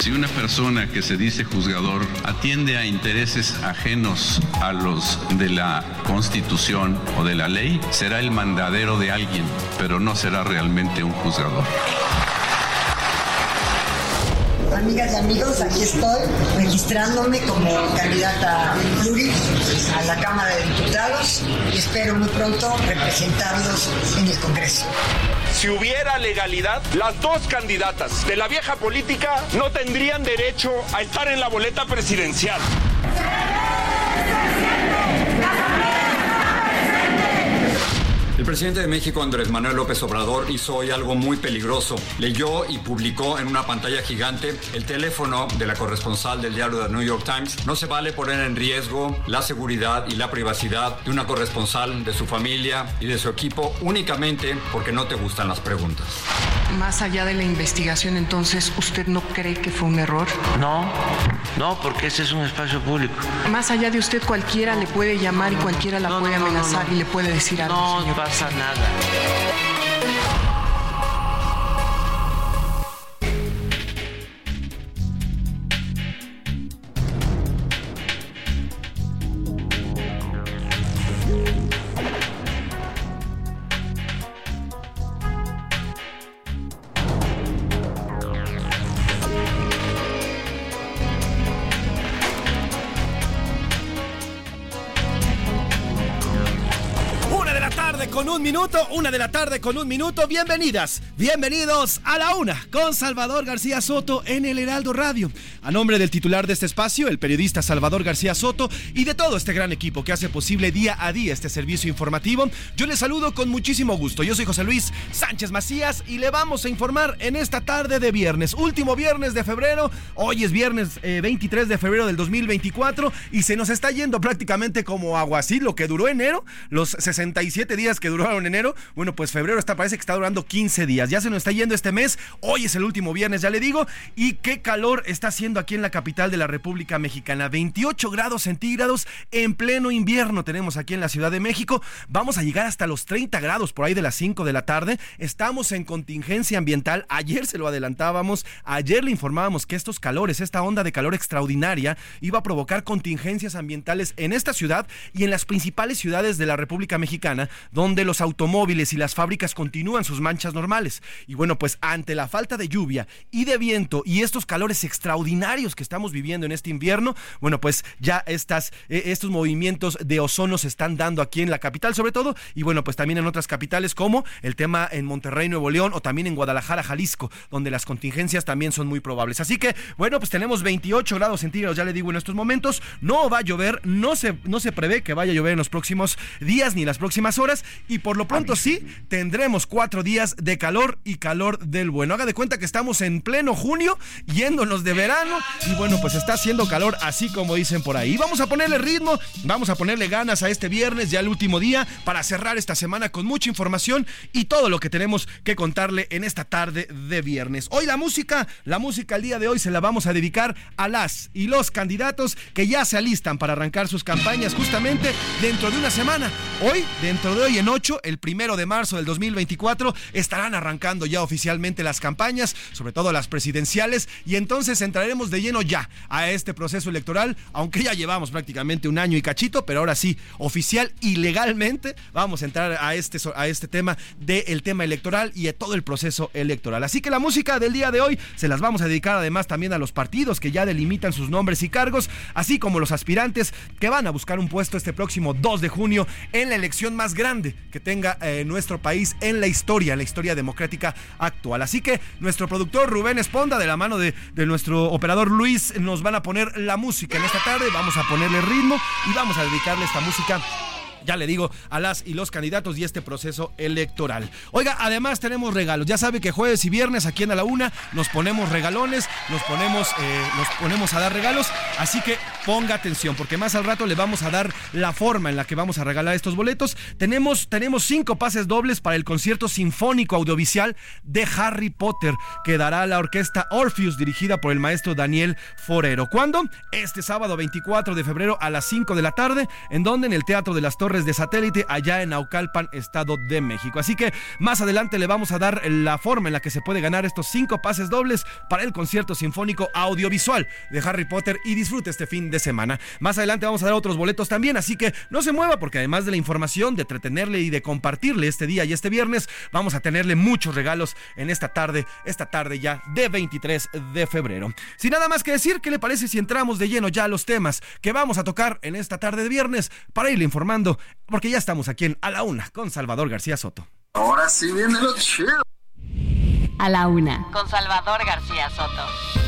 Si una persona que se dice juzgador atiende a intereses ajenos a los de la Constitución o de la ley, será el mandadero de alguien, pero no será realmente un juzgador. Amigas y amigos, aquí estoy registrándome como candidata pluri a la Cámara de Diputados y espero muy pronto representarlos en el Congreso. Si hubiera legalidad, las dos candidatas de la vieja política no tendrían derecho a estar en la boleta presidencial. El presidente de México, Andrés Manuel López Obrador, hizo hoy algo muy peligroso. Leyó y publicó en una pantalla gigante el teléfono de la corresponsal del diario The New York Times. No se vale poner en riesgo la seguridad y la privacidad de una corresponsal, de su familia y de su equipo únicamente porque no te gustan las preguntas. Más allá de la investigación, entonces, ¿usted no cree que fue un error? No, no, porque ese es un espacio público. Más allá de usted, cualquiera le puede llamar y cualquiera la No, puede no, no, amenazar no. y le puede decir algo. No señor. Pasa con un minuto, una de la tarde con un minuto. Bienvenidas, bienvenidos a la una con Salvador García Soto en el Heraldo Radio. A nombre del titular de este espacio, el periodista Salvador García Soto y de todo este gran equipo que hace posible día a día este servicio informativo, yo les saludo con muchísimo gusto. Yo soy José Luis Sánchez Macías y le vamos a informar en esta tarde de viernes, último viernes de febrero. Hoy es viernes eh, 23 de febrero del 2024 y se nos está yendo prácticamente como agua así lo que duró enero, los 67 días que duraron enero. Bueno, pues febrero está, parece que está durando 15 días. Ya se nos está yendo este mes. Hoy es el último viernes, ya le digo. Y qué calor está haciendo aquí en la capital de la República Mexicana. 28 grados centígrados en pleno invierno tenemos aquí en la Ciudad de México. Vamos a llegar hasta los 30 grados por ahí de las 5 de la tarde. Estamos en contingencia ambiental. Ayer se lo adelantábamos. Ayer le informábamos que estos calores, esta onda de calor extraordinaria, iba a provocar contingencias ambientales en esta ciudad y en las principales ciudades de la República Mexicana, donde los automóviles y las fábricas continúan sus manchas normales. Y bueno, pues ante la falta de lluvia y de viento y estos calores extraordinarios que estamos viviendo en este invierno, bueno, pues ya estas, eh, estos movimientos de ozono se están dando aquí en la capital sobre todo y bueno, pues también en otras capitales como el tema en Monterrey, Nuevo León o también en Guadalajara, Jalisco, donde las contingencias también son muy probables. Así que, bueno, pues tenemos 28 grados centígrados, ya le digo en estos momentos, no va a llover, no se, no se prevé que vaya a llover en los próximos días ni las próximas horas y por lo pronto sí tendremos cuatro días de calor y calor del bueno. Haga de cuenta que estamos en pleno junio, yéndonos de verano y bueno, pues está haciendo calor así como dicen por ahí. Vamos a ponerle ritmo, vamos a ponerle ganas a este viernes, ya el último día, para cerrar esta semana con mucha información y todo lo que tenemos que contarle en esta tarde de viernes. Hoy la música, la música el día de hoy se la vamos a dedicar a las y los candidatos que ya se alistan para arrancar sus campañas justamente dentro de una semana. Hoy, dentro de hoy en 8, el primero de marzo del 2024, estarán arrancando ya oficialmente las campañas, sobre todo las presidenciales, y entonces entraremos de lleno ya a este proceso electoral, aunque ya llevamos prácticamente un año y cachito, pero ahora sí, oficial y legalmente, vamos a entrar a este, a este tema del tema electoral y de todo el proceso electoral. Así que la música del día de hoy se las vamos a dedicar además también a los partidos que ya delimitan sus nombres y cargos, así como los aspirantes que van a buscar un puesto este próximo 2 de junio en la elección más grande que tenga eh, nuestro país en la historia, en la historia democrática actual. Así que nuestro productor Rubén Esponda, de la mano de, de nuestro operador Luis, nos van a poner la música en esta tarde, vamos a ponerle ritmo y vamos a dedicarle esta música ya le digo, a las y los candidatos y este proceso electoral. Oiga, además tenemos regalos. Ya sabe que jueves y viernes aquí en A la Una nos ponemos regalones, nos ponemos, eh, nos ponemos a dar regalos. Así que ponga atención, porque más al rato le vamos a dar la forma en la que vamos a regalar estos boletos. Tenemos, tenemos cinco pases dobles para el concierto sinfónico audiovisual de Harry Potter, que dará la orquesta Orpheus, dirigida por el maestro Daniel Forero. ¿Cuándo? Este sábado 24 de febrero a las 5 de la tarde, en donde en el Teatro de las Torres de satélite allá en Naucalpan, Estado de México. Así que más adelante le vamos a dar la forma en la que se puede ganar estos cinco pases dobles para el concierto sinfónico audiovisual de Harry Potter y disfrute este fin de semana. Más adelante vamos a dar otros boletos también, así que no se mueva porque además de la información, de entretenerle y de compartirle este día y este viernes, vamos a tenerle muchos regalos en esta tarde, esta tarde ya de 23 de febrero. Sin nada más que decir, ¿qué le parece si entramos de lleno ya a los temas que vamos a tocar en esta tarde de viernes para irle informando porque ya estamos aquí en A la Una con Salvador García Soto. Ahora sí viene lo chido. A la Una con Salvador García Soto.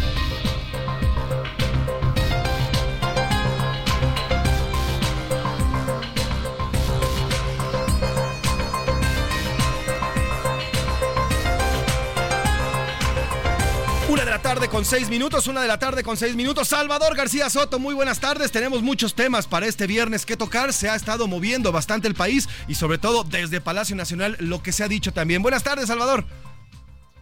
Una de la tarde con seis minutos, una de la tarde con seis minutos. Salvador García Soto, muy buenas tardes. Tenemos muchos temas para este viernes que tocar. Se ha estado moviendo bastante el país y sobre todo desde Palacio Nacional lo que se ha dicho también. Buenas tardes, Salvador.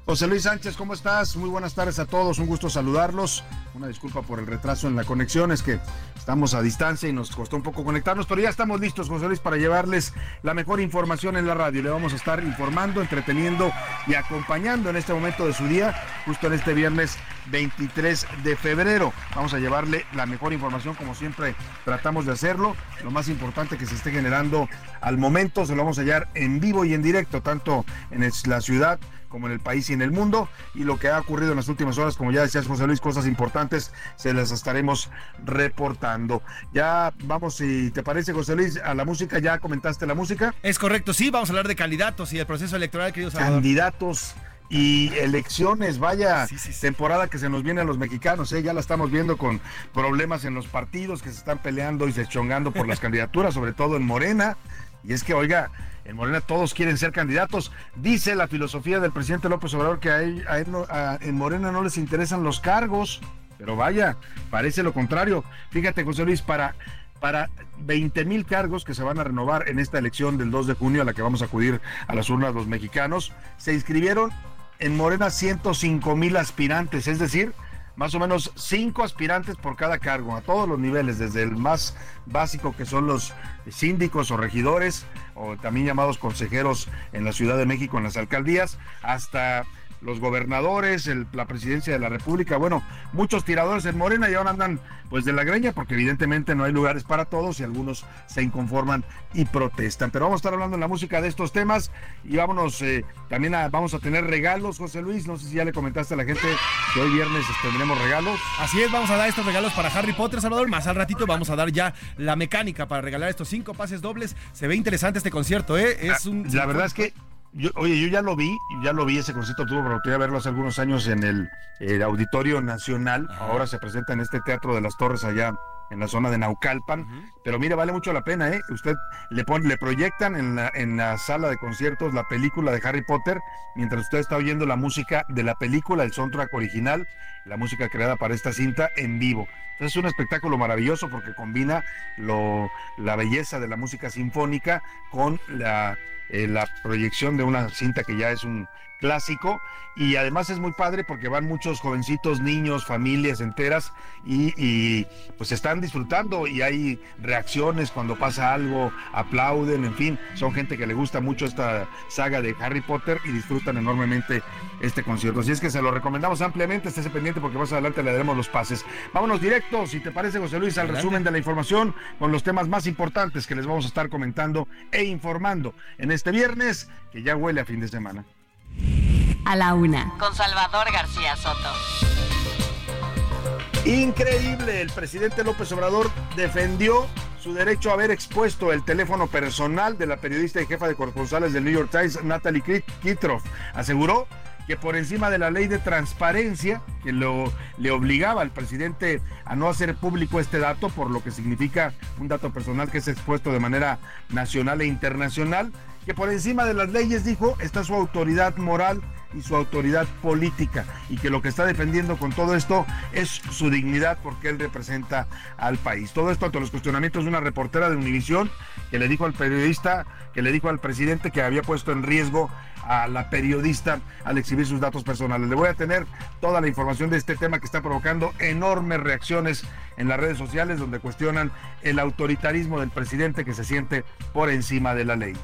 José Luis Sánchez, ¿cómo estás? Muy buenas tardes a todos, un gusto saludarlos. Una disculpa por el retraso en la conexión, es que estamos a distancia y nos costó un poco conectarnos, pero ya estamos listos, José Luis, para llevarles la mejor información en la radio. Le vamos a estar informando, entreteniendo y acompañando en este momento de su día, justo en este viernes 23 de febrero. Vamos a llevarle la mejor información, como siempre tratamos de hacerlo. Lo más importante que se esté generando al momento, se lo vamos a hallar en vivo y en directo, tanto en la ciudad como en el país y en el mundo. Y lo que ha ocurrido en las últimas horas, como ya decías José Luis, cosas importantes, se las estaremos reportando. Ya vamos, si te parece José Luis, a la música, ya comentaste la música. Es correcto, sí, vamos a hablar de candidatos y el proceso electoral, querido Salvador. Candidatos y elecciones, vaya temporada que se nos viene a los mexicanos, ¿eh? ya la estamos viendo con problemas en los partidos que se están peleando y se chongando por las candidaturas, sobre todo en Morena. Y es que, oiga, en Morena todos quieren ser candidatos. Dice la filosofía del presidente López Obrador que a en Morena no les interesan los cargos. Pero vaya, parece lo contrario. Fíjate, José Luis, para, para 20 mil cargos que se van a renovar en esta elección del 2 de junio a la que vamos a acudir a las urnas los mexicanos, se inscribieron en Morena 105 mil aspirantes, es decir, más o menos cinco aspirantes por cada cargo, a todos los niveles, desde el más básico que son los síndicos o regidores, o también llamados consejeros en la Ciudad de México, en las alcaldías, hasta los gobernadores, la presidencia de la República, bueno, muchos tiradores en Morena y ahora andan pues de la greña porque evidentemente no hay lugares para todos y algunos se inconforman y protestan. Pero vamos a estar hablando en la música de estos temas y vámonos, eh, también vamos a tener regalos, José Luis, no sé si ya le comentaste a la gente que hoy viernes tendremos regalos. Así es, vamos a dar estos regalos para Harry Potter, Salvador, más al ratito vamos a dar ya la mecánica para regalar estos cinco pases dobles. Se ve interesante este concierto, ¿eh? Es ah, un... La verdad es que oye, yo ya lo vi, ya lo vi, ese concierto tuve oportunidad de verlo hace algunos años en el, Auditorio Nacional, ahora se presenta en este Teatro de las Torres allá en la zona de Naucalpan, pero mire, vale mucho la pena, ¿eh? Usted le, pone, le proyectan en la, en la sala de conciertos la película de Harry Potter, mientras usted está oyendo la música de la película, el soundtrack original, la música creada para esta cinta en vivo. Entonces es un espectáculo maravilloso porque combina lo, la belleza de la música sinfónica con la eh, la proyección de una cinta que ya es un clásico y además es muy padre porque van muchos jovencitos, niños, familias enteras y, pues están disfrutando y hay reacciones cuando pasa algo, aplauden, en fin, son gente que le gusta mucho esta saga de Harry Potter y disfrutan enormemente este concierto. Así es que se lo recomendamos ampliamente, estése pendiente porque más adelante le daremos los pases. Vámonos directos, si te parece José Luis, al resumen de la información con los temas más importantes que les vamos a estar comentando e informando en este viernes que ya huele a fin de semana. A la una. Con Salvador García Soto. Increíble, el presidente López Obrador defendió su derecho a haber expuesto el teléfono personal de la periodista y jefa de corresponsales del New York Times, Natalie Kitroff. Aseguró que por encima de la ley de transparencia que lo, le obligaba al presidente a no hacer público este dato, por lo que significa un dato personal que es expuesto de manera nacional e internacional, que por encima de las leyes, dijo, está su autoridad moral y su autoridad política y que lo que está defendiendo con todo esto es su dignidad porque él representa al país. Todo esto ante los cuestionamientos de una reportera de Univisión que le dijo al periodista, que le dijo al presidente que había puesto en riesgo a la periodista al exhibir sus datos personales. Le voy a tener toda la información de este tema que está provocando enormes reacciones en las redes sociales donde cuestionan el autoritarismo del presidente que se siente por encima de la ley.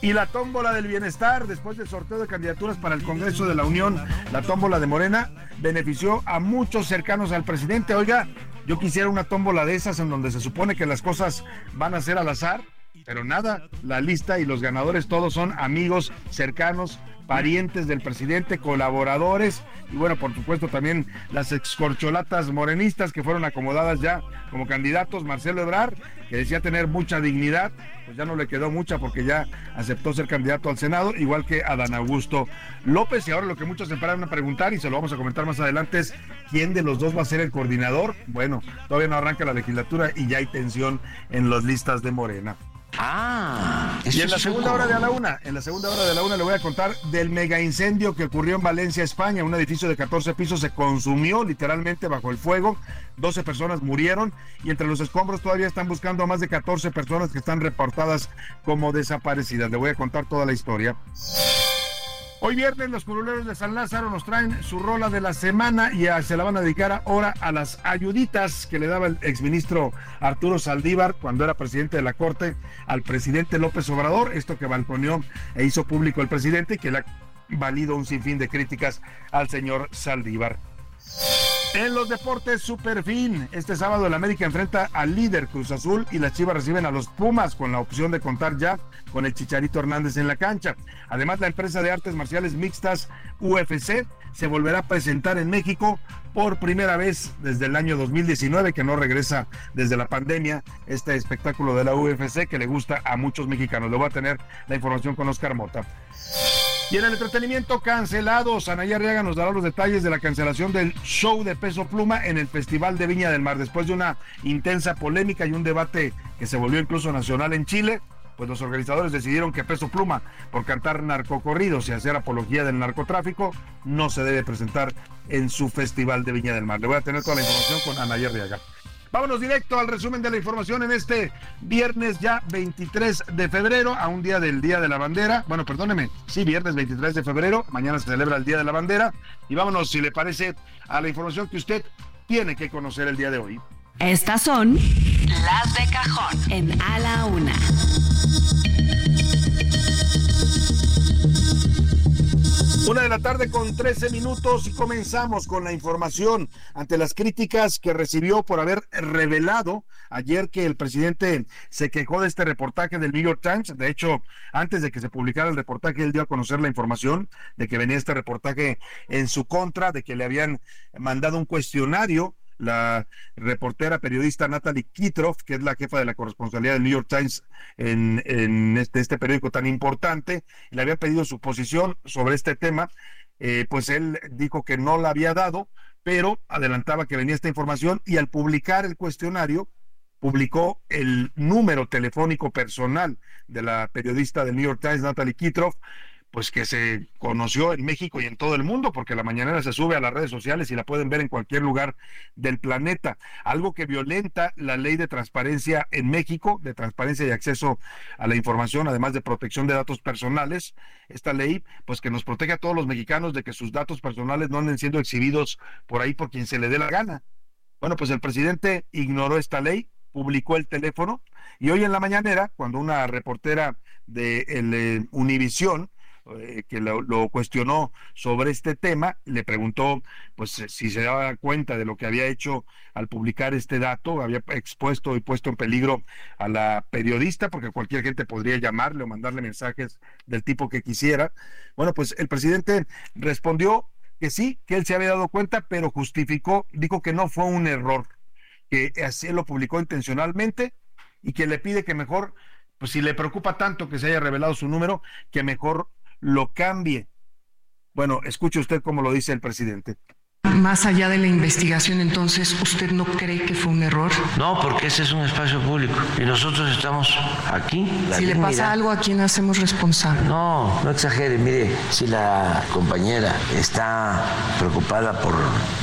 Y la tómbola del bienestar, después del sorteo de candidaturas para el Congreso de la Unión, la tómbola de Morena, benefició a muchos cercanos al presidente. Oiga, yo quisiera una tómbola de esas en donde se supone que las cosas van a ser al azar, pero nada, la lista y los ganadores todos son amigos cercanos parientes del presidente, colaboradores y bueno, por supuesto también las excorcholatas morenistas que fueron acomodadas ya como candidatos. Marcelo Ebrar, que decía tener mucha dignidad, pues ya no le quedó mucha porque ya aceptó ser candidato al Senado, igual que Adán Augusto López. Y ahora lo que muchos se paran a preguntar y se lo vamos a comentar más adelante es quién de los dos va a ser el coordinador. Bueno, todavía no arranca la legislatura y ya hay tensión en las listas de Morena. Ah, y en la segunda hora de la una, en la segunda hora de la una le voy a contar del mega incendio que ocurrió en Valencia, España. Un edificio de 14 pisos se consumió literalmente bajo el fuego. 12 personas murieron y entre los escombros todavía están buscando a más de 14 personas que están reportadas como desaparecidas. Le voy a contar toda la historia. Hoy viernes los curuleros de San Lázaro nos traen su rola de la semana y se la van a dedicar ahora a las ayuditas que le daba el exministro Arturo Saldívar cuando era presidente de la Corte al presidente López Obrador, esto que balconeó e hizo público el presidente que le ha valido un sinfín de críticas al señor Saldívar. En los deportes, super fin. Este sábado el América enfrenta al líder Cruz Azul y las Chivas reciben a los Pumas con la opción de contar ya con el Chicharito Hernández en la cancha. Además, la empresa de artes marciales mixtas UFC se volverá a presentar en México por primera vez desde el año 2019, que no regresa desde la pandemia, este espectáculo de la UFC que le gusta a muchos mexicanos. Le voy a tener la información con Oscar Mota. Y en el entretenimiento cancelado, Anaya Arriaga nos dará los detalles de la cancelación del show de peso pluma en el Festival de Viña del Mar. Después de una intensa polémica y un debate que se volvió incluso nacional en Chile, pues los organizadores decidieron que Peso Pluma, por cantar narcocorridos y hacer apología del narcotráfico, no se debe presentar en su Festival de Viña del Mar. Le voy a tener toda la información con Anaya Arriaga. Vámonos directo al resumen de la información en este viernes ya 23 de febrero, a un día del Día de la Bandera. Bueno, perdóneme, sí, viernes 23 de febrero, mañana se celebra el Día de la Bandera. Y vámonos, si le parece, a la información que usted tiene que conocer el día de hoy. Estas son las de cajón en A la Una. Una de la tarde con 13 minutos y comenzamos con la información ante las críticas que recibió por haber revelado ayer que el presidente se quejó de este reportaje del New York Times. De hecho, antes de que se publicara el reportaje, él dio a conocer la información de que venía este reportaje en su contra, de que le habían mandado un cuestionario la reportera periodista Natalie Kitroff, que es la jefa de la corresponsalía del New York Times en, este, este, periódico tan importante, le había pedido su posición sobre este tema, eh, pues él dijo que no la había dado, pero adelantaba que venía esta información y al publicar el cuestionario, publicó el número telefónico personal de la periodista del New York Times, Natalie Kitroff, pues que se conoció en México y en todo el mundo, porque la mañanera se sube a las redes sociales y la pueden ver en cualquier lugar del planeta. Algo que violenta la ley de transparencia en México, de transparencia y acceso a la información, además de protección de datos personales. Esta ley, pues que nos protege a todos los mexicanos de que sus datos personales no anden siendo exhibidos por ahí por quien se le dé la gana. Bueno, pues el presidente ignoró esta ley, publicó el teléfono y hoy en la mañanera, cuando una reportera de eh, Univisión eh, que lo, cuestionó sobre este tema, le preguntó pues si se daba cuenta de lo que había hecho al publicar este dato, había expuesto y puesto en peligro a la periodista, porque cualquier gente podría llamarle o mandarle mensajes del tipo que quisiera. Bueno, pues el presidente respondió que sí, que él se había dado cuenta, pero justificó, dijo que no fue un error, que así lo publicó intencionalmente y que le pide que mejor, pues si le preocupa tanto que se haya revelado su número, que mejor lo cambie. Bueno, escuche usted cómo lo dice el presidente. Más allá de la investigación, entonces, ¿usted no cree que fue un error? No, porque ese es un espacio público y nosotros estamos aquí. si le pasa algo, ¿a quién hacemos responsable? No, no exagere. Mire, si la compañera está preocupada por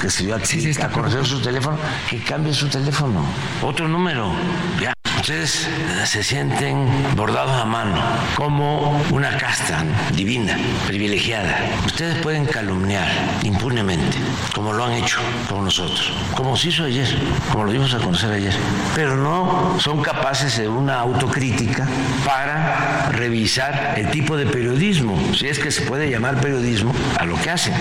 que se dio aquí a conocer su teléfono, que cambie su teléfono. Otro número, ya. Ustedes se sienten bordados a mano, como una casta divina, privilegiada. Ustedes pueden calumniar impunemente, como lo han hecho con nosotros, como se hizo ayer, como lo dimos a conocer ayer. Pero no son capaces de una autocrítica para revisar el tipo de periodismo, si es que se puede llamar periodismo, a lo que hacen.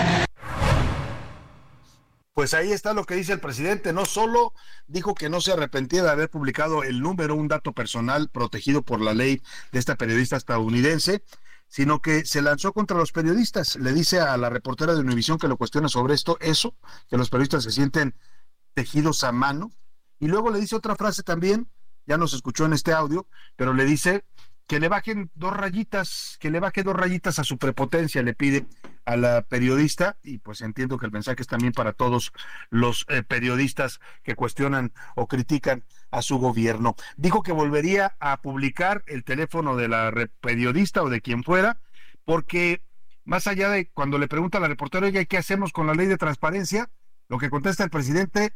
Pues ahí está lo que dice el presidente. No solo dijo que no se arrepentía de haber publicado el número, un dato personal protegido por la ley de esta periodista estadounidense, sino que se lanzó contra los periodistas. Le dice a la reportera de Univisión que lo cuestiona sobre esto, eso, que los periodistas se sienten tejidos a mano. Y luego le dice otra frase también, ya nos escuchó en este audio, pero le dice que le bajen dos rayitas, que le baje dos rayitas a su prepotencia, le pide a la periodista, y pues entiendo que el mensaje es también para todos los eh, periodistas que cuestionan o critican a su gobierno. Dijo que volvería a publicar el teléfono de la periodista o de quien fuera, porque más allá de cuando le pregunta a la reportera, oye, ¿qué hacemos con la ley de transparencia? Lo que contesta el presidente,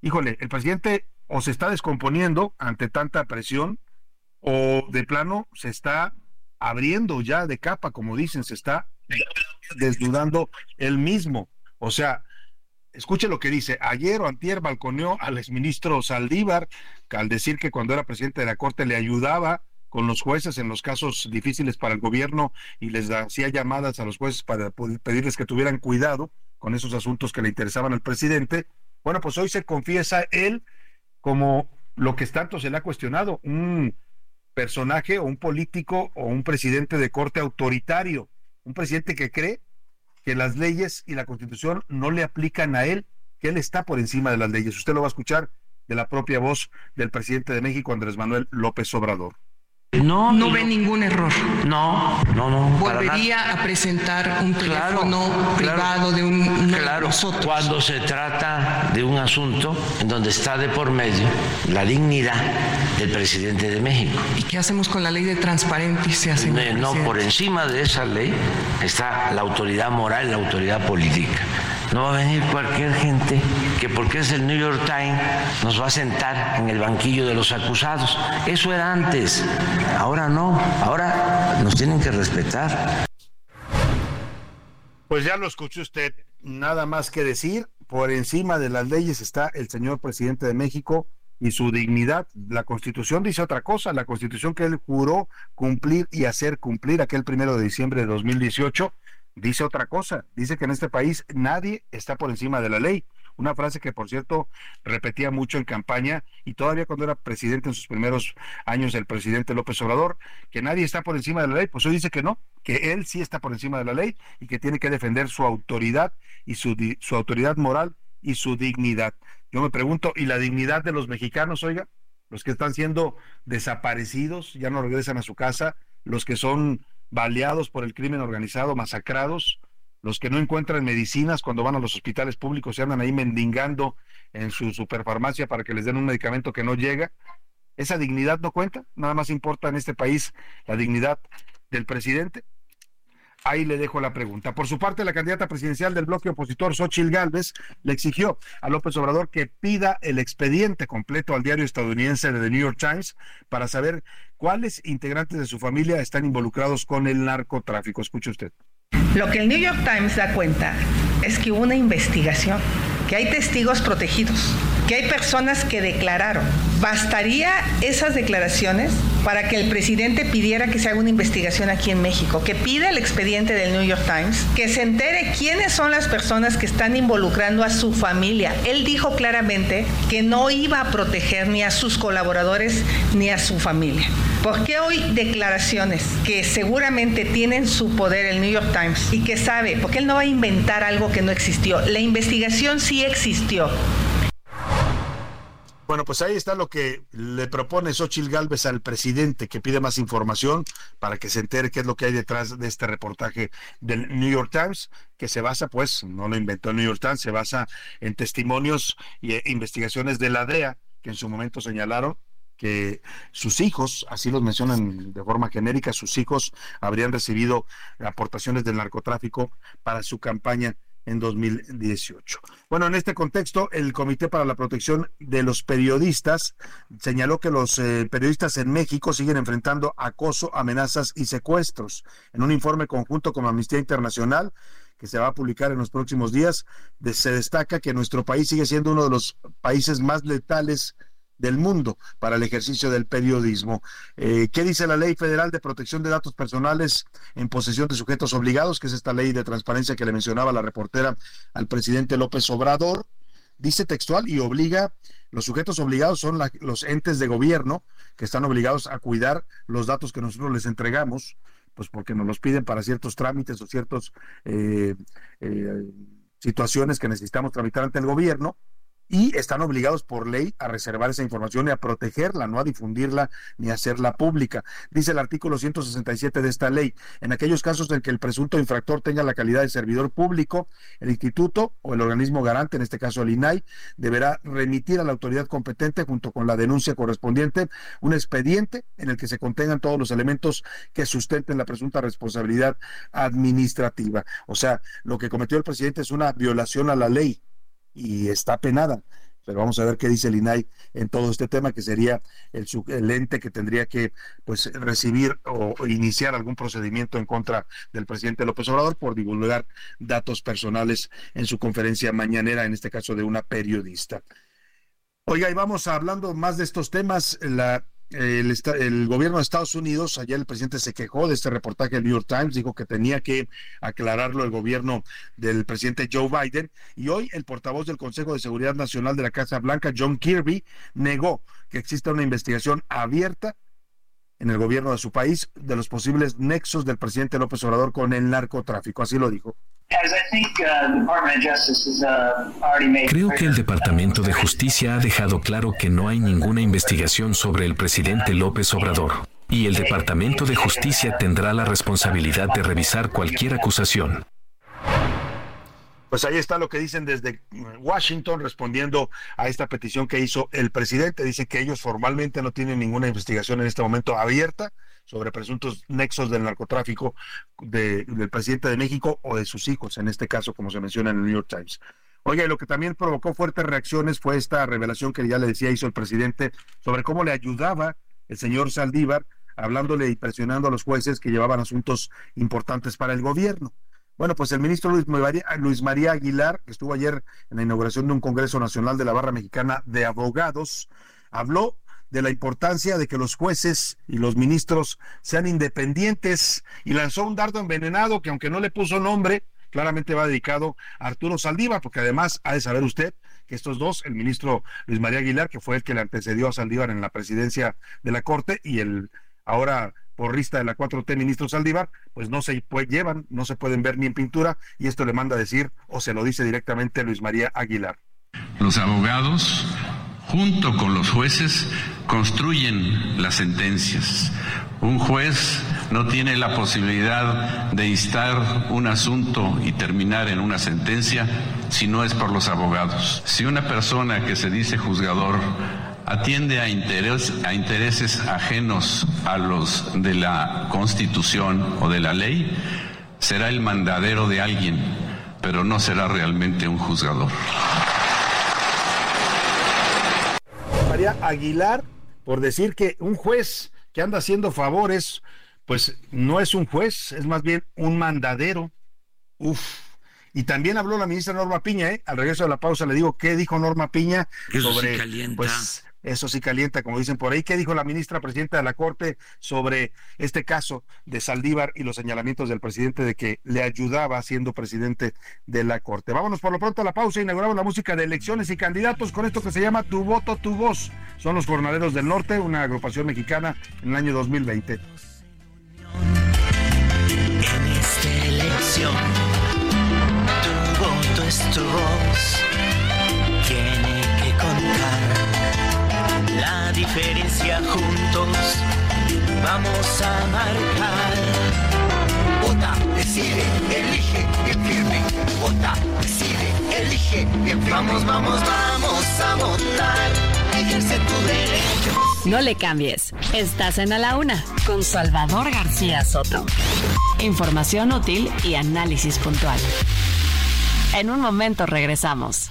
híjole, el presidente o se está descomponiendo ante tanta presión, o de plano se está abriendo ya de capa, como dicen, se está desnudando él mismo. O sea, escuche lo que dice. Ayer o antier balconeó al exministro Saldívar al decir que cuando era presidente de la Corte le ayudaba con los jueces en los casos difíciles para el gobierno y les hacía llamadas a los jueces para pedirles que tuvieran cuidado con esos asuntos que le interesaban al presidente. Bueno, pues hoy se confiesa él como lo que tanto se le ha cuestionado, un personaje o un político o un presidente de corte autoritario, un presidente que cree que las leyes y la constitución no le aplican a él, que él está por encima de las leyes. Usted lo va a escuchar de la propia voz del presidente de México, Andrés Manuel López Obrador. No, no ve ningún error. No, no, no. Volvería a presentar un teléfono privado de un claro, cuando se trata de un asunto en donde está de por medio la dignidad del presidente de México. ¿Y qué hacemos con la ley de transparencia, señor? No, por encima de esa ley está la autoridad moral, la autoridad política. No va a venir cualquier gente que porque es el New York Times nos va a sentar en el banquillo de los acusados. Eso era antes, ahora no, ahora nos tienen que respetar. Pues ya lo escuchó usted, nada más que decir, por encima de las leyes está el señor presidente de México y su dignidad. La constitución dice otra cosa, la constitución que él juró cumplir y hacer cumplir aquel primero de diciembre de 2018 dice otra cosa, dice que en este país nadie está por encima de la ley. Una frase que, por cierto, repetía mucho en campaña y todavía cuando era presidente en sus primeros años el presidente López Obrador, que nadie está por encima de la ley, pues hoy dice que no, que él sí está por encima de la ley y que tiene que defender su autoridad y su, su autoridad moral y su dignidad. Yo me pregunto, ¿y la dignidad de los mexicanos, oiga? Los que están siendo desaparecidos, ya no regresan a su casa, los que son baleados por el crimen organizado, masacrados, los que no encuentran medicinas cuando van a los hospitales públicos y andan ahí mendigando en su superfarmacia para que les den un medicamento que no llega. Esa dignidad no cuenta, nada más importa en este país la dignidad del presidente. Ahí le dejo la pregunta. Por su parte, la candidata presidencial del bloque opositor, Xochil Gálvez, le exigió a López Obrador que pida el expediente completo al diario estadounidense de The New York Times para saber cuáles integrantes de su familia están involucrados con el narcotráfico. Escuche usted. Lo que el New York Times da cuenta es que hubo una investigación, que hay testigos protegidos, que hay personas que declararon. ¿Bastaría esas declaraciones para que el presidente pidiera que se haga una investigación aquí en México, que pida el expediente del New York Times, que se entere quiénes son las personas que están involucrando a su familia? Él dijo claramente que no iba a proteger ni a sus colaboradores ni a su familia. ¿Por qué hoy declaraciones que seguramente tienen su poder el New York Times y que sabe, porque él no va a inventar algo que no existió? La investigación sí existió. Bueno, pues ahí está lo que le propone Xochil Gálvez al presidente, que pide más información para que se entere qué es lo que hay detrás de este reportaje del New York Times, que se basa, pues, no lo inventó el New York Times, se basa en testimonios e investigaciones de la DEA, que en su momento señalaron que sus hijos, así los mencionan de forma genérica, sus hijos habrían recibido aportaciones del narcotráfico para su campaña en 2018. Bueno, en este contexto, el Comité para la Protección de los Periodistas señaló que los eh, periodistas en México siguen enfrentando acoso, amenazas y secuestros. En un informe conjunto con Amnistía Internacional, que se va a publicar en los próximos días, se destaca que nuestro país sigue siendo uno de los países más letales del mundo para el ejercicio del periodismo. Eh, ¿Qué dice la Ley Federal de Protección de Datos Personales en posesión de sujetos obligados, que es esta ley de transparencia que le mencionaba la reportera al presidente López Obrador? Dice textual y obliga, los sujetos obligados son los entes de gobierno que están obligados a cuidar los datos que nosotros les entregamos, pues porque nos los piden para ciertos trámites o ciertas eh, eh, situaciones que necesitamos tramitar ante el gobierno y están obligados por ley a reservar esa información y a protegerla, no a difundirla ni a hacerla pública. Dice el artículo 167 de esta ley, en aquellos casos en que el presunto infractor tenga la calidad de servidor público, el instituto o el organismo garante, en este caso el INAI, deberá remitir a la autoridad competente junto con la denuncia correspondiente un expediente en el que se contengan todos los elementos que sustenten la presunta responsabilidad administrativa. O sea, lo que cometió el presidente es una violación a la ley y está penada. Pero vamos a ver qué dice el INAI en todo este tema, que sería el, ente que tendría que pues recibir o, iniciar algún procedimiento en contra del presidente López Obrador por divulgar datos personales en su conferencia mañanera, en este caso de una periodista. Oiga, y vamos hablando más de estos temas. La el, gobierno de Estados Unidos, ayer el presidente se quejó de este reportaje del New York Times, dijo que tenía que aclararlo el gobierno del presidente Joe Biden, y hoy el portavoz del Consejo de Seguridad Nacional de la Casa Blanca, John Kirby, negó que exista una investigación abierta en el gobierno de su país de los posibles nexos del presidente López Obrador con el narcotráfico, así lo dijo. Creo que el Departamento de Justicia ha dejado claro que no hay ninguna investigación sobre el presidente López Obrador, y el Departamento de Justicia tendrá la responsabilidad de revisar cualquier acusación. Pues ahí está lo que dicen desde Washington respondiendo a esta petición que hizo el presidente. Dice que ellos formalmente no tienen ninguna investigación en este momento abierta sobre presuntos nexos del narcotráfico del presidente de México o de sus hijos, en este caso, como se menciona en el New York Times. Y lo que también provocó fuertes reacciones fue esta revelación que ya le decía hizo el presidente sobre cómo le ayudaba el señor Saldívar, hablándole y presionando a los jueces que llevaban asuntos importantes para el gobierno. Bueno, pues el ministro Luis María, Luis María Aguilar, que estuvo ayer en la inauguración de un Congreso Nacional de la Barra Mexicana de Abogados, habló de la importancia de que los jueces y los ministros sean independientes y lanzó un dardo envenenado que aunque no le puso nombre, claramente va dedicado a Arturo Saldívar, porque además ha de saber usted que estos dos, el ministro Luis María Aguilar, que fue el que le antecedió a Saldívar en la presidencia de la Corte, y el ahora porrista de la 4T, ministro Saldívar, pues no se llevan, no se pueden ver ni en pintura, y esto le manda a decir o se lo dice directamente Luis María Aguilar. Los abogados junto con los jueces, construyen las sentencias. Un juez no tiene la posibilidad de instar un asunto y terminar en una sentencia si no es por los abogados. Si una persona que se dice juzgador atiende a, a intereses ajenos a los de la Constitución o de la ley, será el mandadero de alguien, pero no será realmente un juzgador. María Aguilar, por decir que un juez que anda haciendo favores, pues no es un juez, es más bien un mandadero. Uf. Y también habló la ministra Norma Piña, ¿eh? Al regreso de la pausa le digo qué dijo Norma Piña sobre pues eso sí calienta, como dicen por ahí. ¿Qué dijo la ministra presidenta de la Corte sobre este caso de Saldívar y los señalamientos del presidente de que le ayudaba siendo presidente de la Corte? Vámonos por lo pronto a la pausa. Inauguramos la música de elecciones y candidatos con esto que se llama Tu voto, tu voz. Son los Jornaleros del Norte, una agrupación mexicana en el año 2020. En esta elección, tu voto es tu voz. La diferencia juntos vamos a marcar. Vota, decide, elige, bien firme. Vota, decide, elige, firme. Vamos, vamos, vamos a votar. Ejerce tu derecho. No le cambies. Estás en A la Una con Salvador García Soto. Información útil y análisis puntual. En un momento regresamos.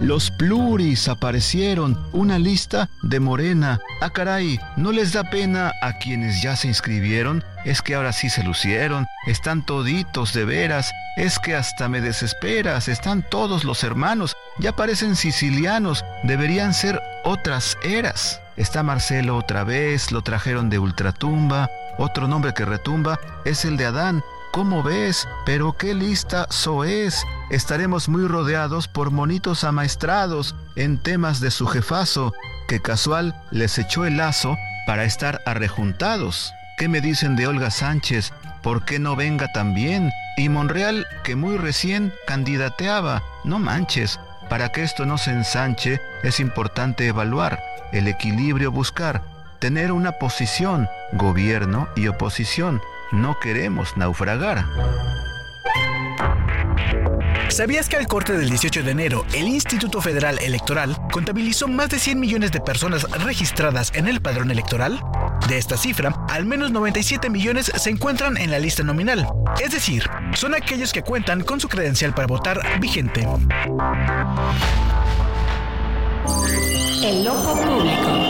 Los pluris aparecieron, una lista de Morena. Ah, caray, ¿no les da pena a quienes ya se inscribieron? Es que ahora sí se lucieron, están toditos de veras, es que hasta me desesperas, están todos los hermanos, ya parecen sicilianos, deberían ser otras eras. Está Marcelo otra vez, lo trajeron de ultratumba, otro nombre que retumba es el de Adán, ¿Cómo ves? Pero qué lista soez. Estaremos muy rodeados por monitos amaestrados en temas de su jefazo, que casual les echó el lazo para estar arrejuntados. ¿Qué me dicen de Olga Sánchez? ¿Por qué no venga también? Y Monreal, que muy recién candidateaba. No manches, para que esto no se ensanche, es importante evaluar, el equilibrio buscar, tener una posición, gobierno y oposición no queremos naufragar. ¿Sabías que al corte del 18 de enero, el Instituto Federal Electoral contabilizó más de 100 millones de personas registradas en el padrón electoral? De esta cifra, al menos 97 millones se encuentran en la lista nominal, es decir, son aquellos que cuentan con su credencial para votar vigente. El loco público.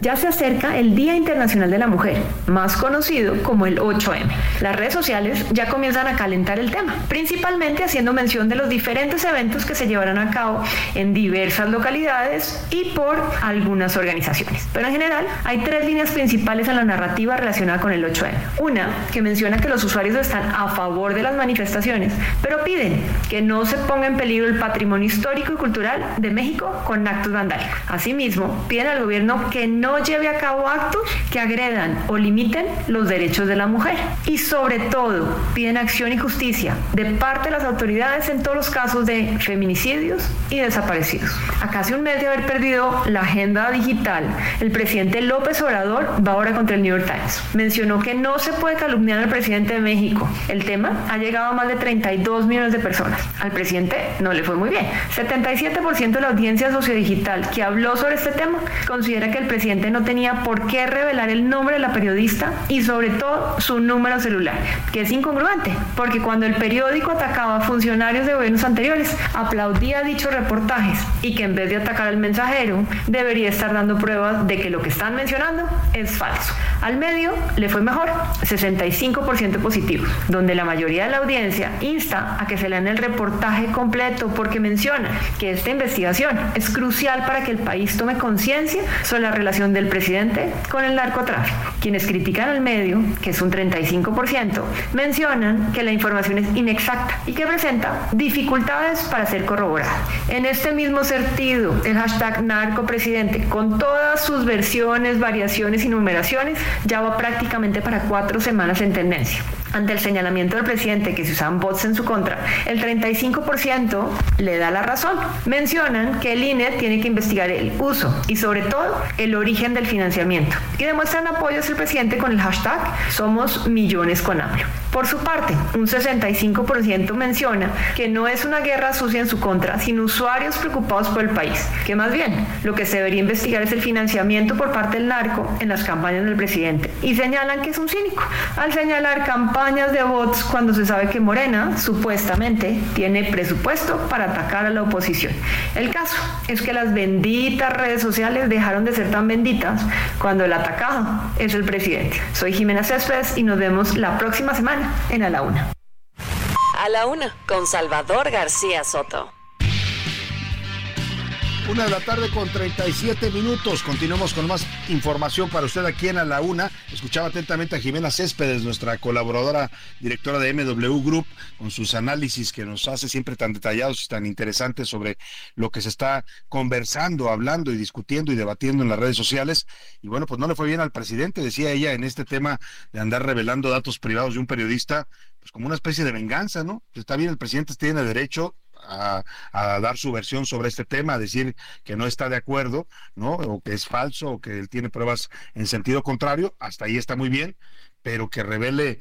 Ya se acerca el Día Internacional de la Mujer, más conocido como el 8M. Las redes sociales ya comienzan a calentar el tema, principalmente haciendo mención de los diferentes eventos que se llevarán a cabo en diversas localidades y por algunas organizaciones. Pero en general hay tres líneas principales en la narrativa relacionada con el 8M. Una, que menciona que los usuarios están a favor de las manifestaciones, pero piden que no se ponga en peligro el patrimonio histórico y cultural de México con actos vandálicos. Asimismo, piden al gobierno que no lleve a cabo actos que agredan o limiten los derechos de la mujer. Y sobre todo, piden acción y justicia de parte de las autoridades en todos los casos de feminicidios y desaparecidos. A casi un mes de haber perdido la agenda digital, el presidente López Obrador va ahora contra el New York Times. Mencionó que no se puede calumniar al presidente de México. El tema ha llegado a más de 32 millones de personas. Al presidente no le fue muy bien. 77% de la audiencia sociodigital que habló sobre este tema considera que el presidente no tenía por qué revelar el nombre de la periodista y sobre todo su número celular, que es incongruente, porque cuando el periódico atacaba a funcionarios de gobiernos anteriores, aplaudía dichos reportajes y que en vez de atacar al mensajero, debería estar dando pruebas de que lo que están mencionando es falso. Al medio le fue mejor, 65% positivos, donde la mayoría de la audiencia insta a que se lean el reportaje completo porque menciona que esta investigación es crucial para que el país tome conciencia sobre la relación del presidente con el narcotráfico. Quienes critican al medio, que es un 35%, mencionan que la información es inexacta y que presenta dificultades para ser corroborada. En este mismo sentido, el hashtag narcopresidente, con todas sus versiones, variaciones y numeraciones, ya va prácticamente para cuatro semanas en tendencia. Ante el señalamiento del presidente que se usan bots en su contra, el 35% le da la razón. Mencionan que el INE tiene que investigar el uso y sobre todo el origen del financiamiento y demuestran apoyo hacia el presidente con el hashtag Somos Millones con AMLO. Por su parte, un 65% menciona que no es una guerra sucia en su contra, sino usuarios preocupados por el país, que más bien lo que se debería investigar es el financiamiento por parte del narco en las campañas del presidente y señalan que es un cínico al señalar campañas de bots cuando se sabe que Morena supuestamente tiene presupuesto para atacar a la oposición. El caso es que las benditas redes sociales dejaron de ser tan benditas cuando el atacado es el presidente. Soy Jimena Céspedes y nos vemos la próxima semana en A la Una. A la Una con Salvador García Soto. Una de la tarde con 37 minutos. Continuamos con más información para usted aquí en A la Una. Escuchaba atentamente a Jimena Céspedes, nuestra colaboradora, directora de MW Group, con sus análisis que nos hace siempre tan detallados y tan interesantes sobre lo que se está conversando, hablando y discutiendo y debatiendo en las redes sociales. Y bueno, pues no le fue bien al presidente, decía ella, en este tema de andar revelando datos privados de un periodista, pues como una especie de venganza, ¿no? Está bien, el presidente tiene derecho a, dar su versión sobre este tema, a decir que no está de acuerdo, ¿no? O que es falso, o que él tiene pruebas en sentido contrario, hasta ahí está muy bien, pero que revele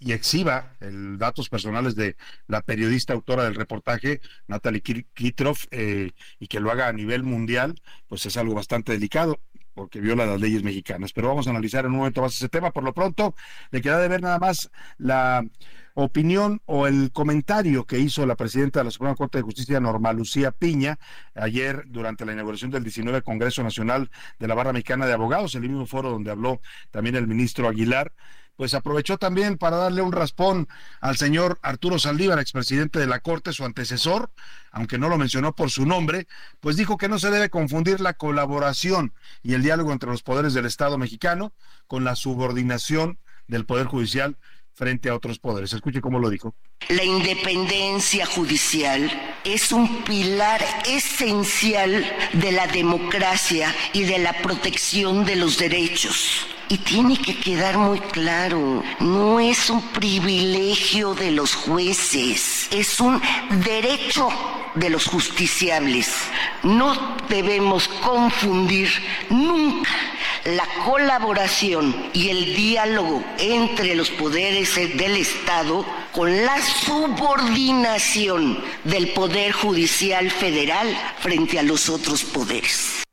y exhiba el datos personales de la periodista autora del reportaje, Natalie Kitroff, eh, y que lo haga a nivel mundial, pues es algo bastante delicado porque viola las leyes mexicanas. Pero vamos a analizar en un momento más ese tema. Por lo pronto, le queda de ver nada más la opinión o el comentario que hizo la presidenta de la Suprema Corte de Justicia, Norma Lucía Piña, ayer durante la inauguración del 19 Congreso Nacional de la Barra Mexicana de Abogados, el mismo foro donde habló también el ministro Aguilar, pues aprovechó también para darle un raspón al señor Arturo Saldívar, expresidente de la Corte, su antecesor, aunque no lo mencionó por su nombre, pues dijo que no se debe confundir la colaboración y el diálogo entre los poderes del Estado mexicano con la subordinación del Poder Judicial frente a otros poderes. Escuche cómo lo dijo. La independencia judicial es un pilar esencial de la democracia y de la protección de los derechos. Y tiene que quedar muy claro, no es un privilegio de los jueces, es un derecho de los justiciables. No debemos confundir nunca la colaboración y el diálogo entre los poderes del Estado con la subordinación del Poder Judicial Federal frente a los otros poderes.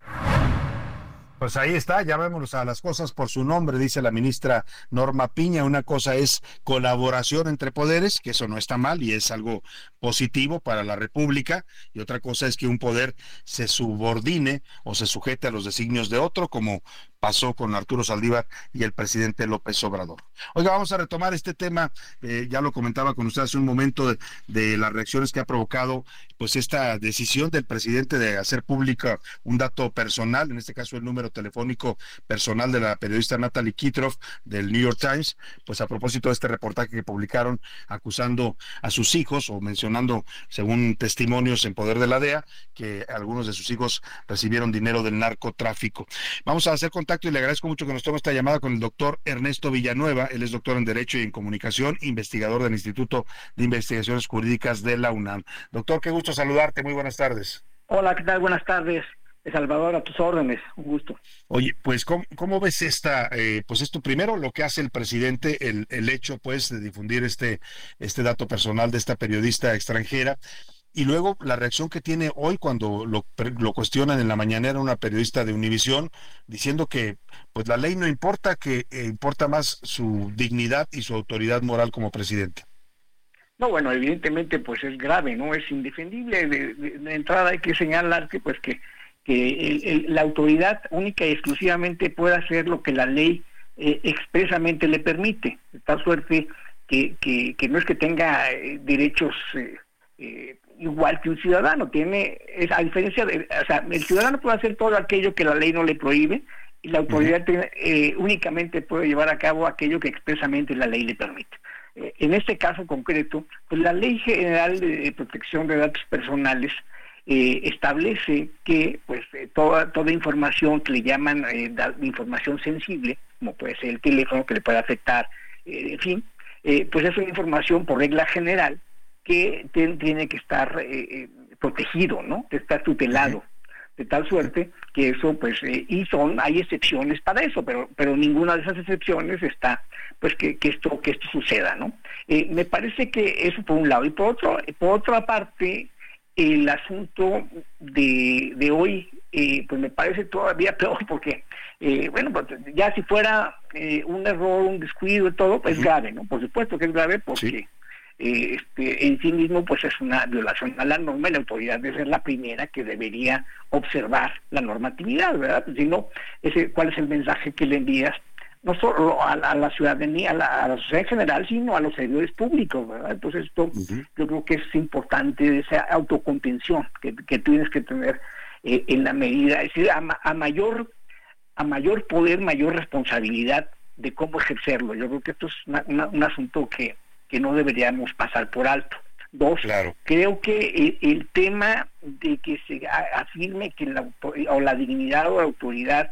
Pues ahí está, llamémonos a las cosas por su nombre, dice la ministra Norma Piña. Una cosa es colaboración entre poderes, que eso no está mal y es algo positivo para la República, y otra cosa es que un poder se subordine o se sujete a los designios de otro, como pasó con Arturo Saldívar y el presidente López Obrador. Oiga, vamos a retomar este tema, eh, ya lo comentaba con usted hace un momento, de, de, las reacciones que ha provocado pues esta decisión del presidente de hacer pública un dato personal, en este caso el número telefónico personal de la periodista Natalie Kitroff del New York Times, pues a propósito de este reportaje que publicaron acusando a sus hijos o mencionando, según testimonios en poder de la DEA, que algunos de sus hijos recibieron dinero del narcotráfico. Vamos a hacer contacto y le agradezco mucho que nos tome esta llamada con el doctor Ernesto Villanueva. Él es doctor en Derecho y en Comunicación, investigador del Instituto de Investigaciones Jurídicas de la UNAM. Doctor, qué gusto saludarte. Muy buenas tardes. Hola, ¿qué tal? Buenas tardes. Salvador, a tus órdenes, un gusto. Oye, pues, ¿cómo, ves esta, eh, pues esto primero, lo que hace el presidente, el, el hecho, pues, de difundir este, este dato personal de esta periodista extranjera, y luego la reacción que tiene hoy cuando lo, lo, cuestionan en la mañanera una periodista de Univisión diciendo que pues la ley no importa, que eh, importa más su dignidad y su autoridad moral como presidente. No, bueno, evidentemente pues es grave, ¿no? Es indefendible. De, entrada hay que señalar que pues que, que la autoridad única y exclusivamente puede hacer lo que la ley eh, expresamente le permite. De tal suerte que, que, no es que tenga eh, derechos igual que un ciudadano. Tiene, es, a diferencia de, o sea, el ciudadano puede hacer todo aquello que la ley no le prohíbe, y la autoridad eh, únicamente puede llevar a cabo aquello que expresamente la ley le permite. Eh, en este caso concreto, pues la Ley General de Protección de Datos Personales eh, establece que pues toda toda información que le llaman información sensible, como puede ser el teléfono que le puede afectar, en fin, pues es una información por regla general que tiene que estar protegido, ¿no? Que está tutelado de tal suerte que eso pues eh, y son hay excepciones para eso pero pero ninguna de esas excepciones está pues que, que esto que esto suceda no eh, me parece que eso por un lado. Y por otro por otra parte el asunto de, de hoy eh, pues me parece todavía peor porque bueno pues ya si fuera un error un descuido y todo pues grave no por supuesto que es grave porque eh, este, en sí mismo pues es una violación a la norma y la autoridad debe ser la primera que debería observar la normatividad, ¿verdad? Si no, ese, ¿cuál es el mensaje que le envías? No solo a la, ciudadanía, a la, sociedad en general, sino a los servidores públicos, ¿verdad? Entonces esto yo creo que es importante, esa autocontención que, que tienes que tener eh, en la medida, es decir, a, mayor a mayor poder, mayor responsabilidad de cómo ejercerlo. Yo creo que esto es un asunto que, que no deberíamos pasar por alto. Dos, creo que el, tema de que se afirme que la, o la dignidad o la autoridad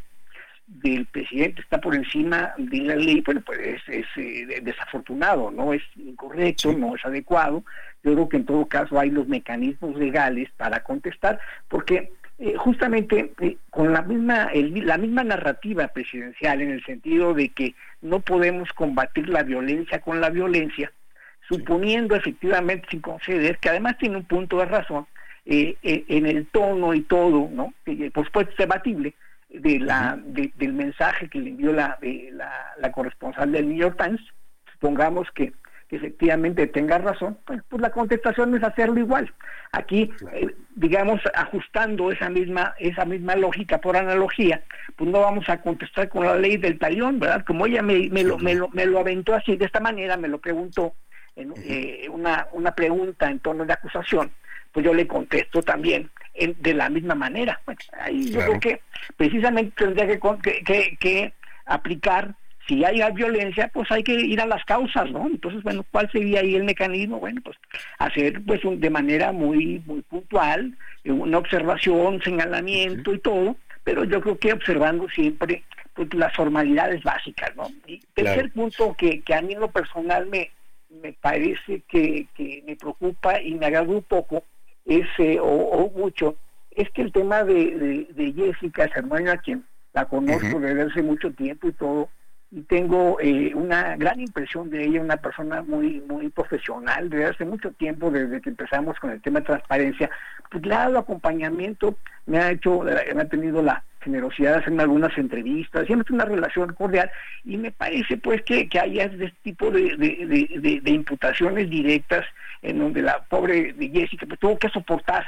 del presidente está por encima de la ley, bueno, pues es, eh, desafortunado, no es incorrecto, no es adecuado. Yo creo que en todo caso hay los mecanismos legales para contestar, porque eh, justamente eh, con la misma, la misma narrativa presidencial, en el sentido de que no podemos combatir la violencia con la violencia, suponiendo efectivamente, sin conceder, que además tiene un punto de razón, eh, eh, en el tono y todo, ¿no? Que, por supuesto es debatible, de la, del mensaje que le envió la, la, corresponsal del New York Times, supongamos que, efectivamente tenga razón, pues, pues, la contestación es hacerlo igual. Aquí, eh, digamos, ajustando esa misma, esa misma lógica por analogía, pues no vamos a contestar con la ley del talión, ¿verdad? Como ella me, me, lo, me, lo, me lo aventó así, de esta manera, me lo preguntó, en, eh, una, una pregunta en torno de acusación, pues yo le contesto también de la misma manera. Bueno, ahí yo creo que precisamente tendría que, que, que, aplicar, si hay violencia, pues hay que ir a las causas, ¿no? Entonces, bueno, ¿cuál sería ahí el mecanismo? Bueno, pues hacer pues de manera muy, muy puntual, una observación, señalamiento y todo, pero yo creo que observando siempre pues, las formalidades básicas, ¿no? Y tercer punto que, que a mí en lo personal me, me parece que, que me preocupa y me agrada un poco, es, o, mucho, es que el tema de, de, Jessica Sermón, a quien la conozco desde hace mucho tiempo y todo, y tengo eh, una gran impresión de ella, una persona muy muy profesional desde hace mucho tiempo, desde que empezamos con el tema de transparencia, pues le ha dado acompañamiento, me ha hecho, me ha tenido la generosidad de hacerme algunas entrevistas, siempre una relación cordial, y me parece pues que, que haya este tipo de, de, de, imputaciones directas en donde la pobre de Jessica pues, tuvo que soportar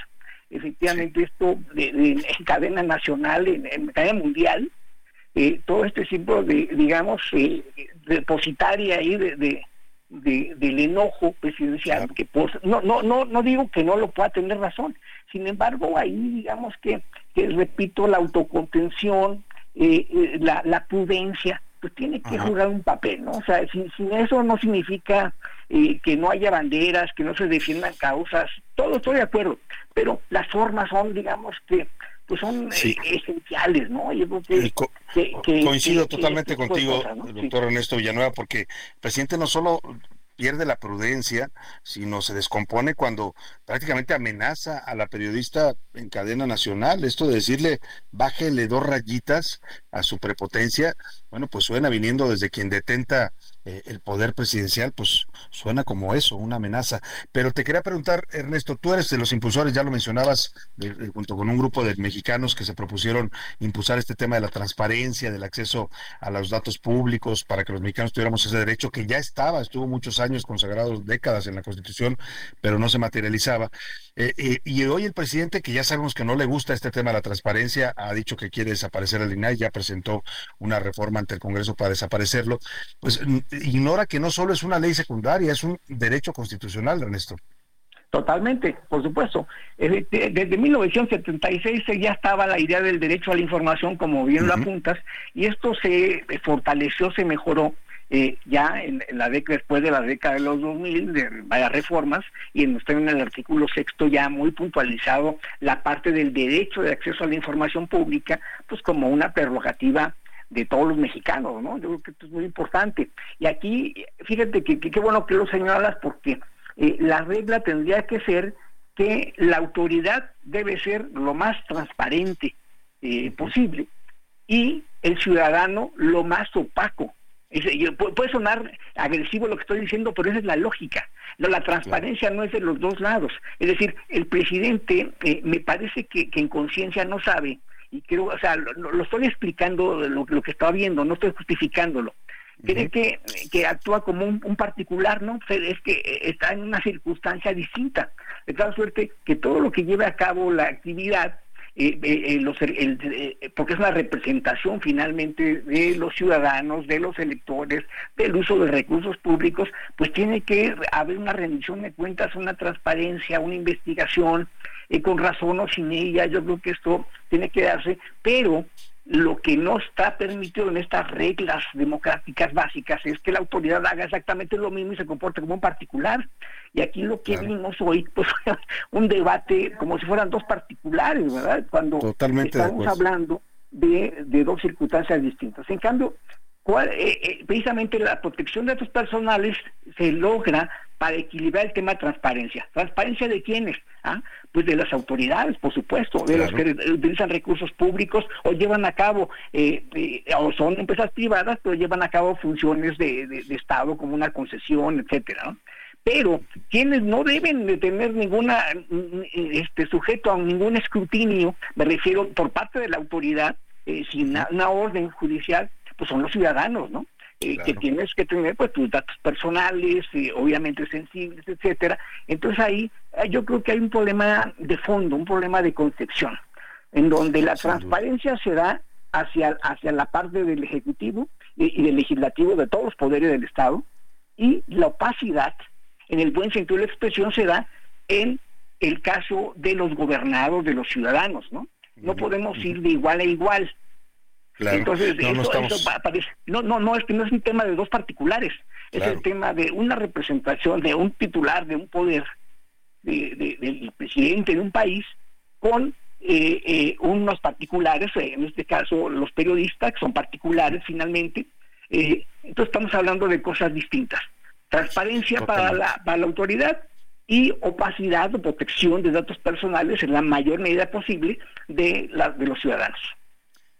efectivamente esto en cadena nacional, en, en cadena mundial, eh, todo este tipo de, digamos, eh, depositaria ahí de, de, del enojo presidencial, que no, no, no, no digo que no lo pueda tener razón, sin embargo, ahí digamos que, que repito, la autocontención, eh, eh la, la prudencia, pues tiene que jugar un papel, ¿no? O sea, sin, sin eso no significa eh, que no haya banderas, que no se defiendan causas, todo estoy de acuerdo, pero las formas son, digamos, que pues son eh, esenciales, ¿no? Yo que, coincido totalmente contigo, doctor Ernesto Villanueva, porque el presidente no solo pierde la prudencia, sino se descompone cuando prácticamente amenaza a la periodista en cadena nacional. Esto de decirle, bájele dos rayitas a su prepotencia, bueno, pues suena viniendo desde quien detenta eh, el poder presidencial, pues suena como eso, una amenaza. Pero te quería preguntar, Ernesto, tú eres de los impulsores, ya lo mencionabas, junto con un grupo de mexicanos que se propusieron impulsar este tema de la transparencia, del acceso a los datos públicos, para que los mexicanos tuviéramos ese derecho que ya estaba, estuvo muchos años consagrados, décadas en la Constitución, pero no se materializaba. Eh, eh, y hoy el presidente, que ya sabemos que no le gusta este tema de la transparencia, ha dicho que quiere desaparecer el INAI, ya presentó una reforma ante el Congreso para desaparecerlo, pues ignora que no solo es una ley secundaria, es un derecho constitucional, Ernesto. Totalmente, por supuesto. Desde 1976 ya estaba la idea del derecho a la información, como bien lo apuntas, y esto se fortaleció, se mejoró eh, ya en, la década después de la década de los 2000 de varias reformas y en usted en el artículo sexto ya muy puntualizado la parte del derecho de acceso a la información pública pues como una prerrogativa de todos los mexicanos, ¿no? Yo creo que esto es muy importante. Y aquí, fíjate que qué bueno que lo señalas porque eh, la regla tendría que ser que la autoridad debe ser lo más transparente eh, posible y el ciudadano lo más opaco puede sonar agresivo lo que estoy diciendo, pero esa es la lógica. la transparencia no es de los dos lados. Es decir, el presidente eh, me parece que, en conciencia no sabe, y creo, o sea, lo, estoy explicando lo, lo, que estaba viendo, no estoy justificándolo. Cree que, que actúa como un, un, particular, ¿no? Es que eh, está en una circunstancia distinta. De tal suerte que todo lo que lleve a cabo la actividad eh, eh, los, porque es la representación finalmente de los ciudadanos, de los electores, del uso de recursos públicos, pues tiene que haber una rendición de cuentas, una transparencia, una investigación, con razón o sin ella, yo creo que esto tiene que darse, pero lo que no está permitido en estas reglas democráticas básicas es que la autoridad haga exactamente lo mismo y se comporte como un particular. Y aquí lo que vimos hoy, pues un debate como si fueran dos particulares, ¿verdad? Cuando estamos hablando de, de, dos circunstancias distintas. En cambio, eh, eh, precisamente la protección de datos personales se logra para equilibrar el tema de transparencia. ¿Transparencia de quiénes? ¿Ah? Pues de las autoridades, por supuesto, de los que utilizan recursos públicos o llevan a cabo, eh, eh, o son empresas privadas, pero llevan a cabo funciones de, de, Estado como una concesión, etcétera. Pero quienes no deben de tener ninguna este sujeto a ningún escrutinio, me refiero por parte de la autoridad, eh, sin una orden judicial, pues son los ciudadanos, ¿no? Eh, que tienes que tener pues tus datos personales, y obviamente sensibles, etcétera. Entonces ahí eh, yo creo que hay un problema de fondo, un problema de concepción, en donde la transparencia se da hacia, hacia la parte del Ejecutivo y, del Legislativo, de todos los poderes del Estado, y la opacidad, en el buen sentido de la expresión, se da en el caso de los gobernados, de los ciudadanos, ¿no? No podemos ir de igual a igual. Entonces, no, no, no, no, es que no es un tema de dos particulares, es el tema de una representación de un titular de un poder del presidente de un país con eh, eh, unos particulares, eh, en este caso los periodistas, que son particulares finalmente. entonces estamos hablando de cosas distintas. Transparencia para la, para la autoridad y opacidad o protección de datos personales en la mayor medida posible de, la, de los ciudadanos.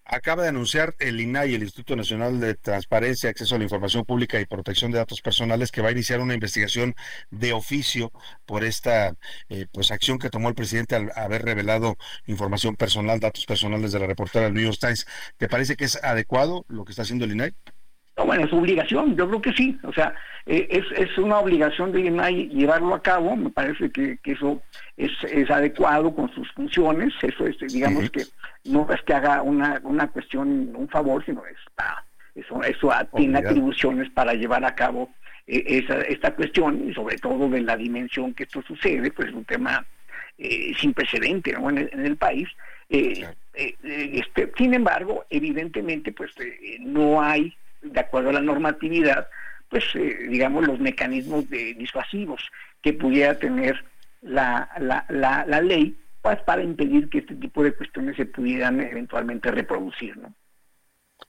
Acaba de anunciar el INAI, el Instituto Nacional de Transparencia, Acceso a la Información Pública y Protección de Datos Personales, que va a iniciar una investigación de oficio por esta eh, pues acción que tomó el presidente al haber revelado información personal, datos personales de la reportera del New York Times. ¿Te parece que es adecuado lo que está haciendo el INAI? Bueno, es obligación, yo creo que sí, o sea, eh, es, es una obligación de INAI llevarlo a cabo, me parece que, eso es, es, adecuado con sus funciones, eso es, digamos que no es que haga una, una cuestión, un favor, sino es eso, eso tiene atribuciones para llevar a cabo eh, esa, esta cuestión y sobre todo de la dimensión que esto sucede, pues es un tema eh, sin precedente en, el, en, el, país. este, sin embargo, evidentemente, pues no hay de acuerdo a la normatividad, pues eh, digamos los mecanismos de disuasivos que pudiera tener la, la, la, ley pues, para impedir que este tipo de cuestiones se pudieran eventualmente reproducir, ¿no?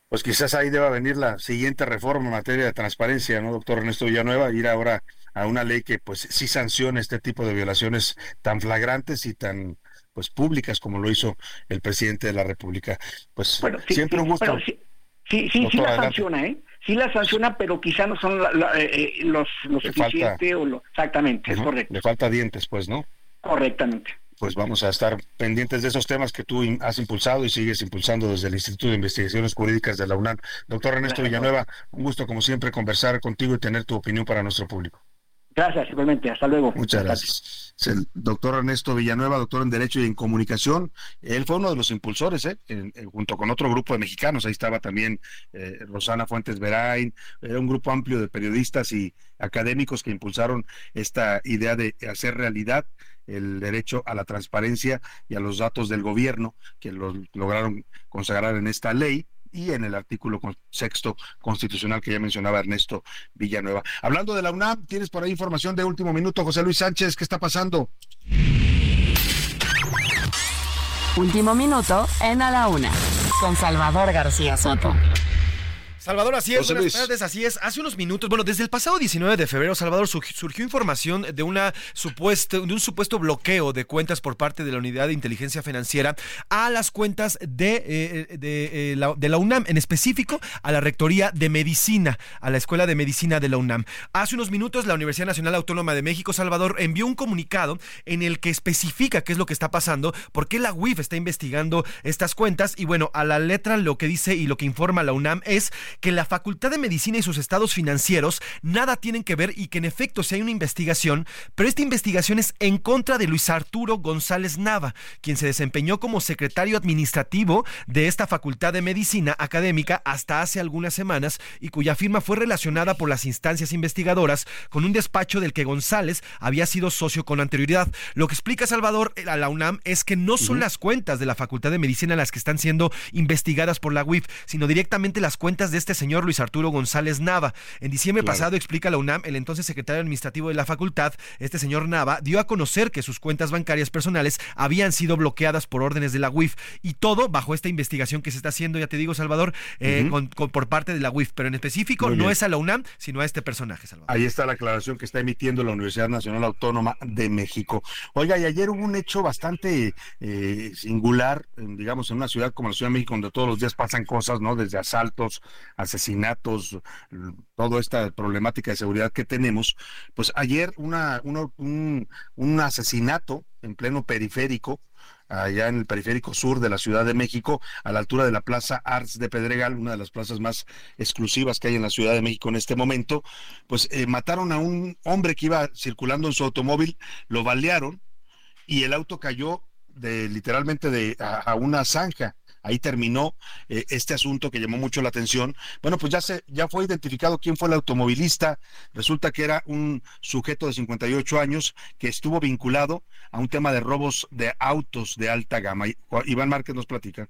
Pues quizás ahí deba venir la siguiente reforma en materia de transparencia, ¿no, doctor Ernesto Villanueva? Ir ahora a una ley que pues sí sancione este tipo de violaciones tan flagrantes y tan pues públicas como lo hizo el presidente de la República. Pues siempre un gusto. Sí, sí, sí la sanciona, ¿eh? Sí la sanciona, pero quizá no son eh, eh, los, los suficientes o lo, exactamente, es correcto. Le falta dientes, pues, ¿no? Correctamente. Pues vamos a estar pendientes de esos temas que tú has impulsado y sigues impulsando desde el Instituto de Investigaciones Jurídicas de la UNAM. Doctor Ernesto Villanueva, un gusto como siempre conversar contigo y tener tu opinión para nuestro público. Gracias, igualmente. Hasta luego. Muchas gracias. el doctor Ernesto Villanueva, doctor en Derecho y en Comunicación. Él fue uno de los impulsores, ¿eh? junto con otro grupo de mexicanos. Ahí estaba también eh, Rosana Fuentes Verain. Era un grupo amplio de periodistas y académicos que impulsaron esta idea de hacer realidad el derecho a la transparencia y a los datos del gobierno, que lo lograron consagrar en esta ley y en el artículo sexto constitucional que ya mencionaba Ernesto Villanueva. Hablando de la UNAM, tienes por ahí información de último minuto, José Luis Sánchez, ¿qué está pasando? Último minuto en A la Una, con Salvador García Soto. Salvador, así es, buenas tardes, así es. Hace unos minutos, bueno, desde el pasado 19 de febrero, Salvador, surgió información de, una supuesto, de un supuesto bloqueo de cuentas por parte de la Unidad de Inteligencia Financiera a las cuentas de, eh, de, eh, la, de, la, UNAM, en específico a la Rectoría de Medicina, a la Escuela de Medicina de la UNAM. Hace unos minutos, la Universidad Nacional Autónoma de México, Salvador, envió un comunicado en el que especifica qué es lo que está pasando, por qué la UIF está investigando estas cuentas y bueno, a la letra lo que dice y lo que informa la UNAM es que la Facultad de Medicina y sus estados financieros nada tienen que ver y que en efecto si hay una investigación, pero esta investigación es en contra de Luis Arturo González Nava, quien se desempeñó como secretario administrativo de esta Facultad de Medicina académica hasta hace algunas semanas y cuya firma fue relacionada por las instancias investigadoras con un despacho del que González había sido socio con anterioridad. Lo que explica Salvador a la UNAM es que no son las cuentas de la Facultad de Medicina las que están siendo investigadas por la UIF, sino directamente las cuentas de este señor Luis Arturo González Nava. En diciembre pasado, explica la UNAM, el entonces secretario administrativo de la facultad, este señor Nava, dio a conocer que sus cuentas bancarias personales habían sido bloqueadas por órdenes de la UIF y todo bajo esta investigación que se está haciendo, ya te digo, Salvador, eh, por parte de la UIF, pero en específico no es a la UNAM, sino a este personaje, Salvador. Ahí está la aclaración que está emitiendo la Universidad Nacional Autónoma de México. Oiga, y ayer hubo un hecho bastante eh, singular, digamos, en una ciudad como la Ciudad de México, donde todos los días pasan cosas, ¿no? Desde asaltos, asesinatos toda esta problemática de seguridad que tenemos, pues ayer una, un, un asesinato en pleno periférico, allá en el periférico sur de la Ciudad de México, a la altura de la Plaza Arts de Pedregal, una de las plazas más exclusivas que hay en la Ciudad de México en este momento, pues eh, mataron a un hombre que iba circulando en su automóvil, lo balearon y el auto cayó de literalmente de a una zanja ahí terminó eh, este asunto que llamó mucho la atención. Bueno, pues ya se ya fue identificado quién fue el automovilista. Resulta que era un sujeto de 58 años que estuvo vinculado a un tema de robos de autos de alta gama. Iván Márquez nos platica.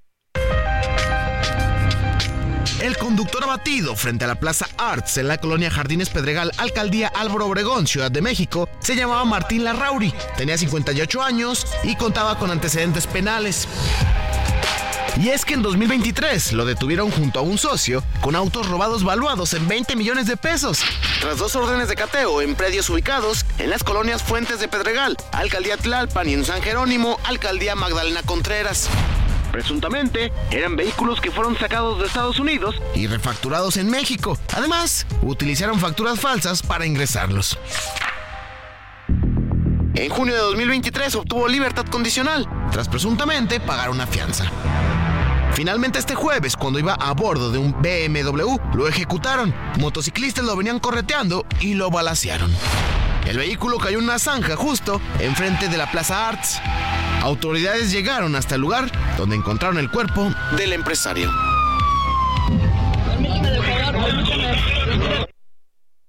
El conductor abatido frente a la Plaza Arts en la colonia Jardines Pedregal, alcaldía Álvaro Obregón, Ciudad de México, se llamaba Martín Larrauri, tenía 58 años y contaba con antecedentes penales. Y es que en 2023 lo detuvieron junto a un socio con autos robados valuados en 20 millones de pesos, tras dos órdenes de cateo en predios ubicados en las colonias Fuentes de Pedregal, Alcaldía Tlalpan y en San Jerónimo, Alcaldía Magdalena Contreras. Presuntamente, eran vehículos que fueron sacados de Estados Unidos y refacturados en México. Además, utilizaron facturas falsas para ingresarlos. En junio de 2023 obtuvo libertad condicional, tras presuntamente pagar una fianza. Finalmente este jueves, cuando iba a bordo de un BMW, lo ejecutaron. Motociclistas lo venían correteando y lo balacearon. El vehículo cayó en una zanja justo enfrente de la Plaza Arts. Autoridades llegaron hasta el lugar donde encontraron el cuerpo del empresario.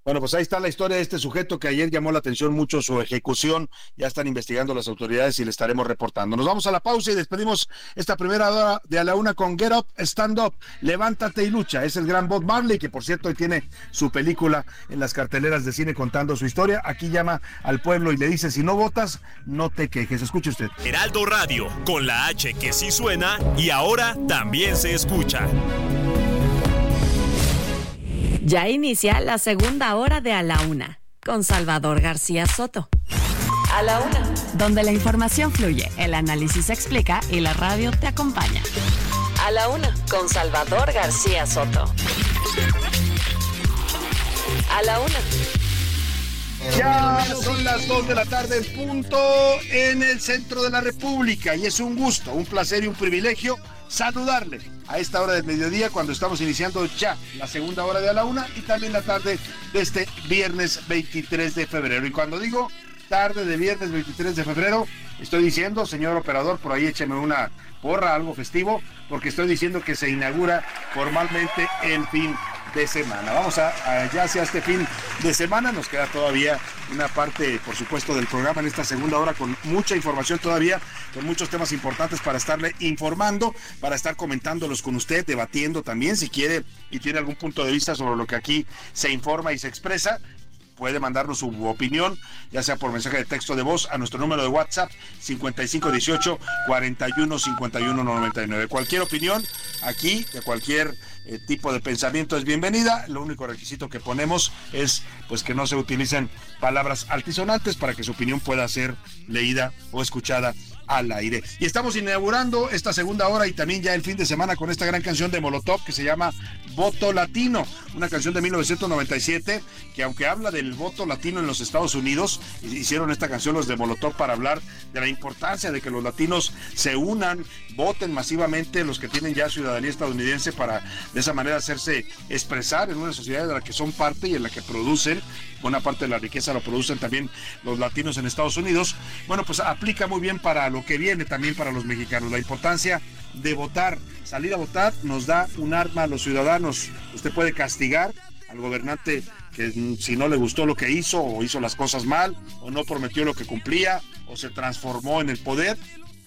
Bueno, pues ahí está la historia de este sujeto que ayer llamó la atención mucho su ejecución. Ya están investigando las autoridades y le estaremos reportando. Nos vamos a la pausa y despedimos esta primera hora de a la una con Get Up, Stand Up, Levántate y Lucha. Es el gran Bob Marley, que por cierto hoy tiene su película en las carteleras de cine contando su historia. Aquí llama al pueblo y le dice, si no votas, no te quejes. Escuche usted. Heraldo Radio, con la H que sí suena y ahora también se escucha. Ya inicia la segunda hora de A la Una con Salvador García Soto. A la Una. Donde la información fluye, el análisis se explica y la radio te acompaña. A la Una con Salvador García Soto. A la Una. Ya son las 2 de la tarde en punto en el centro de la República y es un gusto, un placer y un privilegio saludarle a esta hora del mediodía cuando estamos iniciando ya la segunda hora de a la una y también la tarde de este viernes 23 de febrero. Y cuando digo tarde de viernes 23 de febrero, estoy diciendo, señor operador, por ahí écheme una porra, algo festivo, porque estoy diciendo que se inaugura formalmente el fin de semana. Vamos a, ya hacia este fin de semana, nos queda todavía una parte, por supuesto, del programa en esta segunda hora con mucha información todavía, con muchos temas importantes para estarle informando, para estar comentándolos con usted, debatiendo también si quiere y tiene algún punto de vista sobre lo que aquí se informa y se expresa puede mandarnos su opinión, ya sea por mensaje de texto de voz a nuestro número de WhatsApp 5518 41 51 99. Cualquier opinión aquí de cualquier eh, tipo de pensamiento es bienvenida. Lo único requisito que ponemos es pues que no se utilicen palabras altisonantes para que su opinión pueda ser leída o escuchada al aire. Y estamos inaugurando esta segunda hora y también ya el fin de semana con esta gran canción de Molotov que se llama Voto Latino, una canción de 1997 que aunque habla del voto latino en los Estados Unidos, hicieron esta canción los de Molotov para hablar de la importancia de que los latinos se unan, voten masivamente los que tienen ya ciudadanía estadounidense para de esa manera hacerse expresar en una sociedad de la que son parte y en la que producen buena parte de la riqueza lo producen también los latinos en Estados Unidos, bueno, pues aplica muy bien para lo que viene también para los mexicanos. La importancia de votar, salir a votar nos da un arma a los ciudadanos. Usted puede castigar al gobernante que si no le gustó lo que hizo o hizo las cosas mal o no prometió lo que cumplía o se transformó en el poder,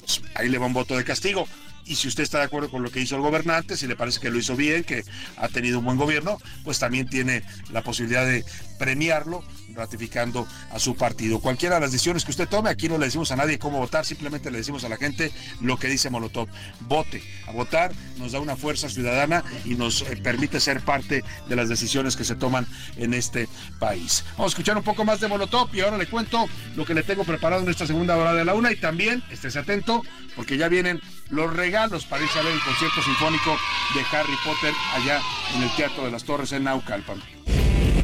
pues ahí le va un voto de castigo y si usted está de acuerdo con lo que hizo el gobernante, si le parece que lo hizo bien, que ha tenido un buen gobierno, pues también tiene la posibilidad de premiarlo ratificando a su partido. Cualquiera de las decisiones que usted tome, aquí no le decimos a nadie cómo votar, simplemente le decimos a la gente lo que dice Molotov. Vote. A votar nos da una fuerza ciudadana y nos eh, permite ser parte de las decisiones que se toman en este país. Vamos a escuchar un poco más de Molotov y ahora le cuento lo que le tengo preparado en esta segunda hora de la una y también estés atento porque ya vienen los regalos para irse a ver el concierto sinfónico de Harry Potter allá en el Teatro de las Torres en Naucalpan.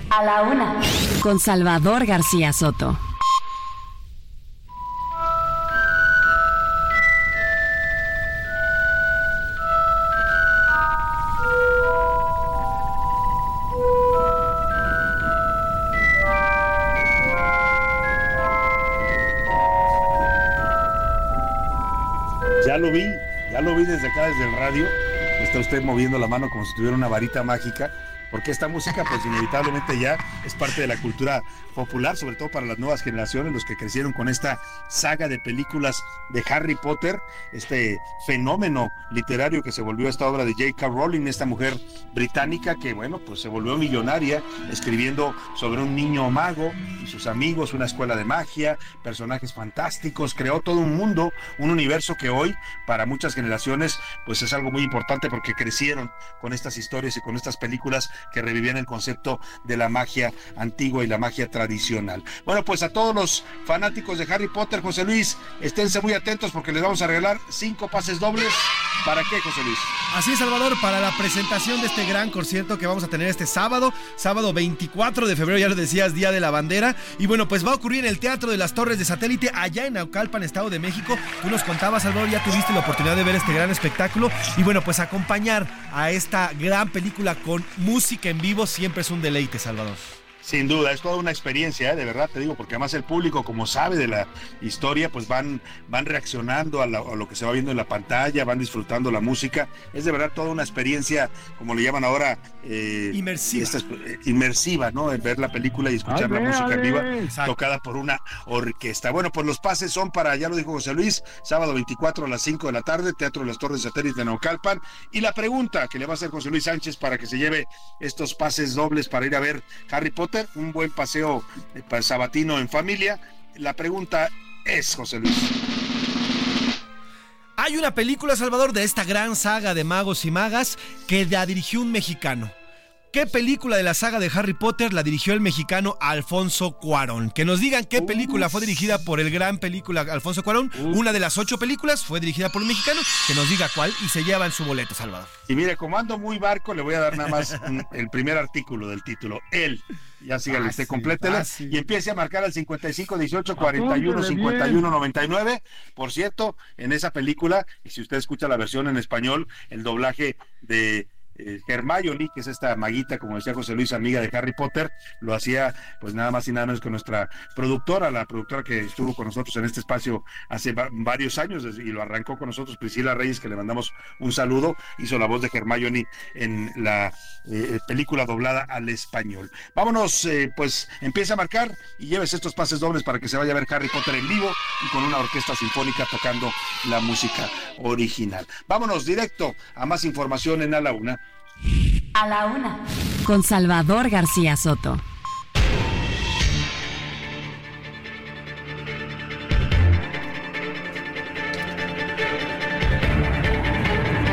A la una. Con Salvador García Soto. Ya lo vi, ya lo vi desde acá, desde el radio. Está usted moviendo la mano como si tuviera una varita mágica porque esta música pues inevitablemente ya es parte de la cultura popular, sobre todo para las nuevas generaciones, los que crecieron con esta saga de películas de Harry Potter, este fenómeno literario que se volvió esta obra de J.K. Rowling, esta mujer británica que bueno, pues se volvió millonaria escribiendo sobre un niño mago y sus amigos, una escuela de magia, personajes fantásticos, creó todo un mundo, un universo que hoy para muchas generaciones pues es algo muy importante porque crecieron con estas historias y con estas películas que revivían el concepto de la magia antigua y la magia tradicional. Bueno, pues a todos los fanáticos de Harry Potter, José Luis, esténse muy atentos porque les vamos a regalar cinco pases dobles. ¿Para qué, José Luis? Así es, Salvador, para la presentación de este gran concierto que vamos a tener este sábado, sábado 24 de febrero, ya lo decías, Día de la Bandera. Y bueno, pues va a ocurrir en el Teatro de las Torres de Satélite, allá en Aucalpan, Estado de México. Tú nos contabas, Salvador, ya tuviste la oportunidad de ver este gran espectáculo. Y bueno, pues acompañar a esta gran película con música en vivo siempre es un deleite, Salvador. Sin duda, es toda una experiencia, ¿eh? de verdad te digo, porque además el público, como sabe de la historia, pues van, van reaccionando a, lo que se va viendo en la pantalla, van disfrutando la música. Es de verdad toda una experiencia, como le llaman ahora, eh, inmersiva. Eh, inmersiva, ¿no? ver la película y escuchar la música viva tocada por una orquesta. Bueno, pues los pases son para, ya lo dijo José Luis, sábado 24 a las 5 de la tarde, Teatro de las Torres Satélite de Naucalpan. Y la pregunta que le va a hacer José Luis Sánchez para que se lleve estos pases dobles para ir a ver Harry Potter un buen paseo eh, sabatino en familia. La pregunta es, José Luis. Hay una película, Salvador, de esta gran saga de magos y magas que la dirigió un mexicano. ¿Qué película de la saga de Harry Potter la dirigió el mexicano Alfonso Cuarón? Que nos digan qué película fue dirigida por el gran película Alfonso Cuarón. Una de las ocho películas fue dirigida por un mexicano. Que nos diga cuál y se lleva en su boleto, Salvador. Y mire, como ando muy barco, le voy a dar nada más el primer artículo del título. Él. Ya sígale, usted complétela. Y empiece a marcar al 55 18 41 51 99. Por cierto, en esa película, y si usted escucha la versión en español, el doblaje de eh, Hermione, que es esta maguita, como decía José Luis, amiga de Harry Potter, lo hacía pues nada más y nada menos que nuestra productora, la productora que estuvo con nosotros en este espacio hace varios años y lo arrancó con nosotros, Priscila Reyes, que le mandamos un saludo, hizo la voz de Hermione en la eh, película doblada al español. Vámonos, eh, pues empieza a marcar y lleves estos pases dobles para que se vaya a ver Harry Potter en vivo y con una orquesta sinfónica tocando la música original. Vámonos directo a más información en A la Una a la una. Con Salvador García Soto.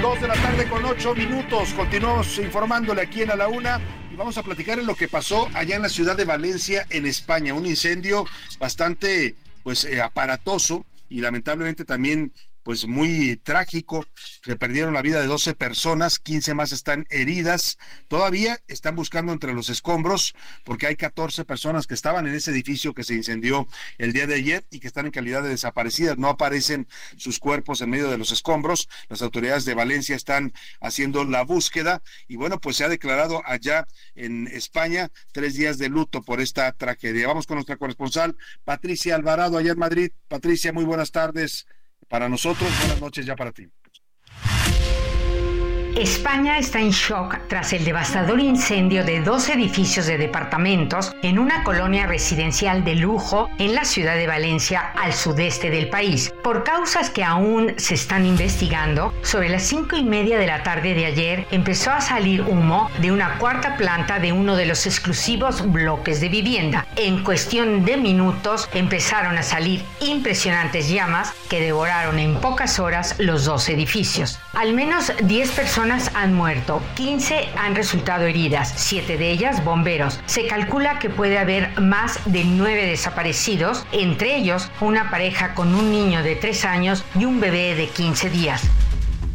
Dos de la tarde con ocho minutos. Continuamos informándole aquí en A la Una y vamos a platicar en lo que pasó allá en la ciudad de Valencia, en España. Un incendio bastante pues eh, aparatoso y lamentablemente también pues muy trágico. Se perdieron la vida de 12 personas, 15 más están heridas. Todavía están buscando entre los escombros porque hay 14 personas que estaban en ese edificio que se incendió el día de ayer y que están en calidad de desaparecidas. No aparecen sus cuerpos en medio de los escombros. Las autoridades de Valencia están haciendo la búsqueda y bueno, pues se ha declarado allá en España tres días de luto por esta tragedia. Vamos con nuestra corresponsal Patricia Alvarado allá en Madrid. Patricia, muy buenas tardes para nosotros. Buenas noches ya para ti. España está en shock tras el devastador incendio de dos edificios de departamentos en una colonia residencial de lujo en la ciudad de Valencia, al sudeste del país. Por causas que aún se están investigando, sobre las cinco y media de la tarde de ayer empezó a salir humo de una cuarta planta de uno de los exclusivos bloques de vivienda. En cuestión de minutos empezaron a salir impresionantes llamas que devoraron en pocas horas los dos edificios. Al menos 10 personas han muerto, 15 han resultado heridas, 7 de ellas bomberos. Se calcula que puede haber más de 9 desaparecidos, entre ellos una pareja con un niño de 3 años y un bebé de 15 días.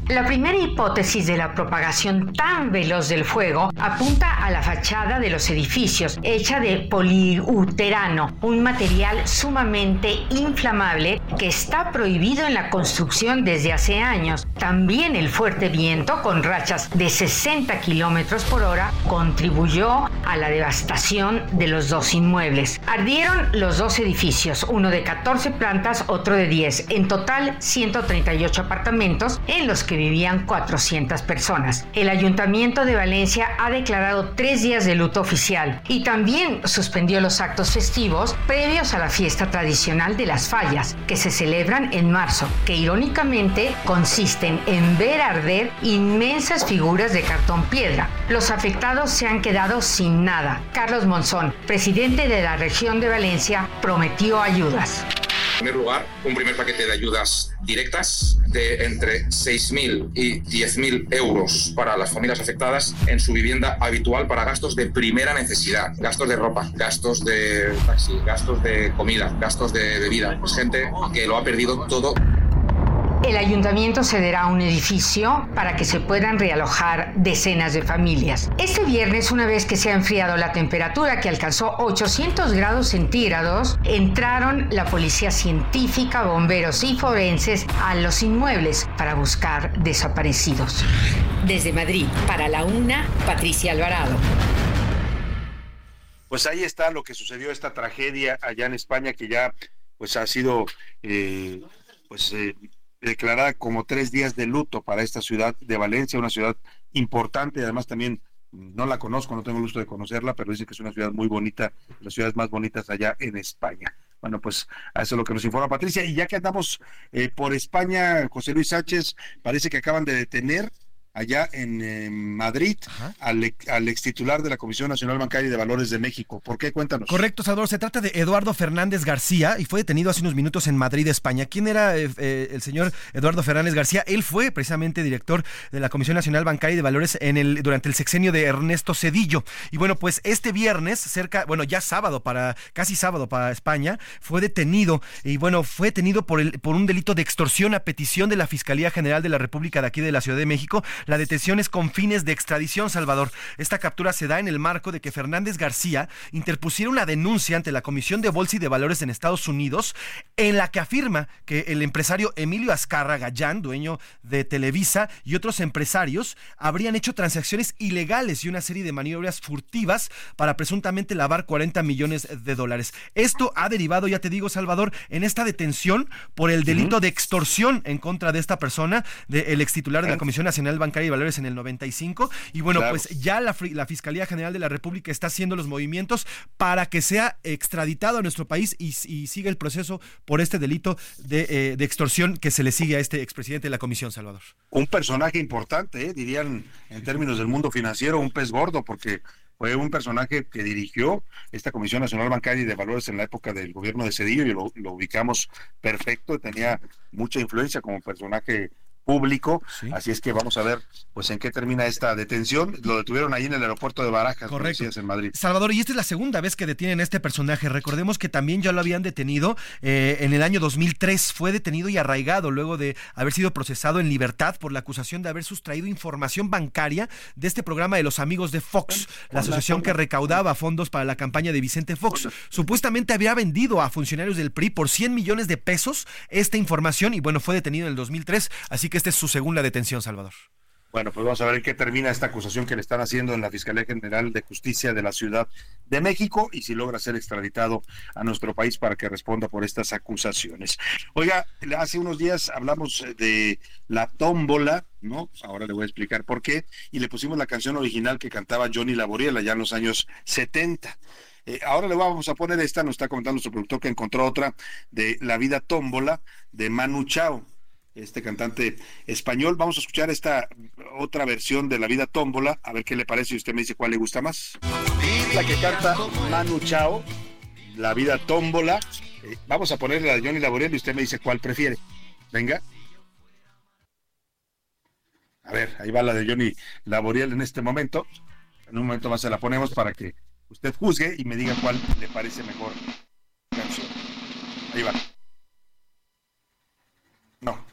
La primera hipótesis de la propagación tan veloz del fuego apunta a la fachada de los edificios, hecha de poliuterano, un material sumamente inflamable que está prohibido en la construcción desde hace años. También el fuerte viento, con rachas de 60 kilómetros por hora, contribuyó a la devastación de los dos inmuebles. Ardieron los dos edificios, uno de 14 plantas, otro de 10, en total 138 apartamentos en los que vivían 400 personas. El Ayuntamiento de Valencia ha declarado tres días de luto oficial y también suspendió los actos festivos previos a la fiesta tradicional de las fallas, que se celebran en marzo, que irónicamente consisten en ver arder inmensas figuras de cartón piedra. Los afectados se han quedado sin nada. Carlos Monzón, presidente de la región de Valencia, prometió ayudas. Primer lugar, un primer paquete de ayudas directas de entre 6.000 y 10.000 euros para las familias afectadas en su vivienda habitual para gastos de primera necesidad, gastos de ropa, gastos de taxi, gastos de comida, gastos de bebida. Gente que lo ha perdido todo el ayuntamiento cederá un edificio para que se puedan realojar decenas de familias. Este viernes, una vez que se ha enfriado la temperatura que alcanzó 800 grados centígrados, entraron la policía científica, bomberos y forenses a los inmuebles para buscar desaparecidos. Desde Madrid, para la UNA, Patricia Alvarado. Pues ahí está lo que sucedió esta tragedia allá en España que ya pues ha sido eh, pues eh, declarada como tres días de luto para esta ciudad de Valencia, una ciudad importante, además también no la conozco, no tengo el gusto de conocerla, pero dice que es una ciudad muy bonita, las ciudades más bonitas allá en España. Bueno, pues a eso es lo que nos informa Patricia. Y ya que andamos eh, por España, José Luis Sánchez, parece que acaban de detener allá en, Madrid al, al ex titular de la Comisión Nacional Bancaria y de Valores de México. ¿Por qué? Cuéntanos. Correcto, Salvador. Se trata de Eduardo Fernández García y fue detenido hace unos minutos en Madrid, España. ¿Quién era eh, eh, el señor Eduardo Fernández García? Él fue precisamente director de la Comisión Nacional Bancaria y de Valores en el, durante el sexenio de Ernesto Cedillo. Y bueno, pues este viernes, cerca, bueno, ya sábado para, casi sábado para España, fue detenido y bueno, fue detenido por, el, por un delito de extorsión a petición de la Fiscalía General de la República de aquí de la Ciudad de México. La detención es con fines de extradición, Salvador. Esta captura se da en el marco de que Fernández García interpusiera una denuncia ante la Comisión de Bolsa y de Valores en Estados Unidos, en la que afirma que el empresario Emilio Azcarra Gallán, dueño de Televisa, y otros empresarios habrían hecho transacciones ilegales y una serie de maniobras furtivas para presuntamente lavar 40 millones de dólares. Esto ha derivado, ya te digo, Salvador, en esta detención por el delito de extorsión en contra de esta persona, del ex titular de la Comisión Nacional Bancaria y Valores en el 95. Y bueno, pues ya la, la Fiscalía General de la República está haciendo los movimientos para que sea extraditado a nuestro país y, siga el proceso por este delito eh, de, extorsión que se le sigue a este expresidente de la Comisión, Salvador. Un personaje importante, eh, dirían en términos del mundo financiero, un pez gordo, porque fue un personaje que dirigió esta Comisión Nacional Bancaria y de Valores en la época del gobierno de Cedillo y lo, lo ubicamos perfecto, tenía mucha influencia como personaje público. Así es que vamos a ver pues en qué termina esta detención. Lo detuvieron ahí en el aeropuerto de Barajas, Correcto. en Madrid. Salvador, y esta es la segunda vez que detienen a este personaje. Recordemos que también ya lo habían detenido eh, en el año 2003. Fue detenido y arraigado luego de haber sido procesado en libertad por la acusación de haber sustraído información bancaria de este programa de los amigos de Fox, la asociación que recaudaba fondos para la campaña de Vicente Fox. Supuestamente había vendido a funcionarios del PRI por 100 millones de pesos esta información y bueno, fue detenido en el 2003. Así que esta es su segunda detención, Salvador. Bueno, pues vamos a ver qué termina esta acusación que le están haciendo en la Fiscalía General de Justicia de la Ciudad de México y si logra ser extraditado a nuestro país para que responda por estas acusaciones. Oiga, hace unos días hablamos de la tómbola, ¿no? Ahora le voy a explicar por qué, y le pusimos la canción original que cantaba Johnny Laboriel allá en los años 70. Eh, ahora le vamos a poner esta, nos está comentando su productor que encontró otra de La Vida Tómbola de Manu Chao este cantante español. Vamos a escuchar esta otra versión de La Vida Tómbola, a ver qué le parece y usted me dice cuál le gusta más. La que canta Manu Chao, La Vida Tómbola. Eh, vamos a ponerle de Johnny Laboriel y usted me dice cuál prefiere. Venga. A ver, ahí va la de Johnny Laboriel en este momento. En un momento más se la ponemos para que usted juzgue y me diga cuál le parece mejor canción. Ahí va. No,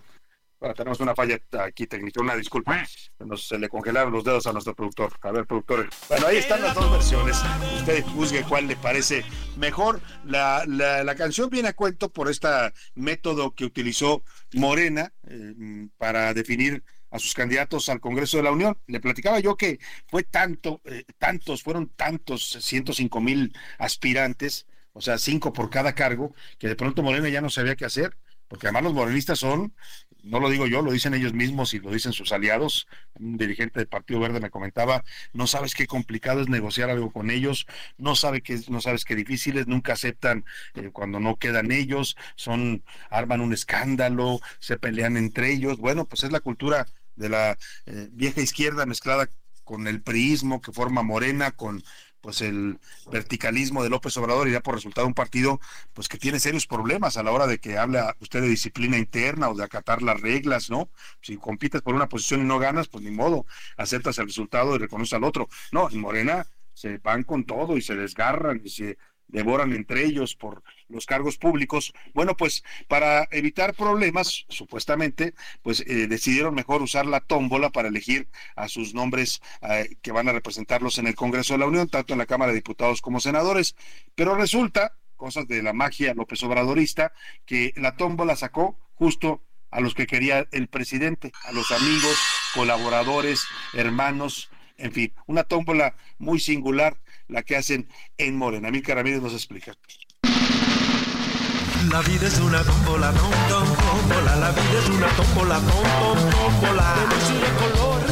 tenemos una falla aquí técnica, una disculpa. Nos, se le congelaron los dedos a nuestro productor. A ver, productor. Bueno, ahí están las dos versiones. Usted juzgue cuál le parece mejor. La, la, canción viene a cuento por este método que utilizó Morena eh, para definir a sus candidatos al Congreso de la Unión. Le platicaba yo que fue tanto, eh, tantos, fueron tantos, 105 mil aspirantes, o sea, cinco por cada cargo, que de pronto Morena ya no sabía qué hacer porque además los morenistas son no lo digo yo, lo dicen ellos mismos y lo dicen sus aliados. Un dirigente del Partido Verde me comentaba, no sabes qué complicado es negociar algo con ellos, no sabe que no sabes qué difícil es, nunca aceptan eh, cuando no quedan ellos, son arman un escándalo, se pelean entre ellos. Bueno, pues es la cultura de la eh, vieja izquierda mezclada con el priismo que forma Morena, con pues el verticalismo de López Obrador irá por resultado un partido pues que tiene serios problemas a la hora de que habla usted de disciplina interna o de acatar las reglas, ¿no? Si compites por una posición y no ganas, pues ni modo, aceptas el resultado y reconoces al otro. No, en Morena se van con todo y se desgarran y se devoran entre ellos por los cargos públicos. Bueno, pues para evitar problemas, supuestamente, pues eh, decidieron mejor usar la tómbola para elegir a sus nombres eh, que van a representarlos en el Congreso de la Unión, tanto en la Cámara de Diputados como senadores. Pero resulta, cosas de la magia López Obradorista, que la tómbola sacó justo a los que quería el presidente, a los amigos, colaboradores, hermanos, en fin, una tómbola muy singular la que hacen en Morena. Mil Ramírez nos explica. La vida es una tómbola, tómbola, la vida es una tómbola, tómbola.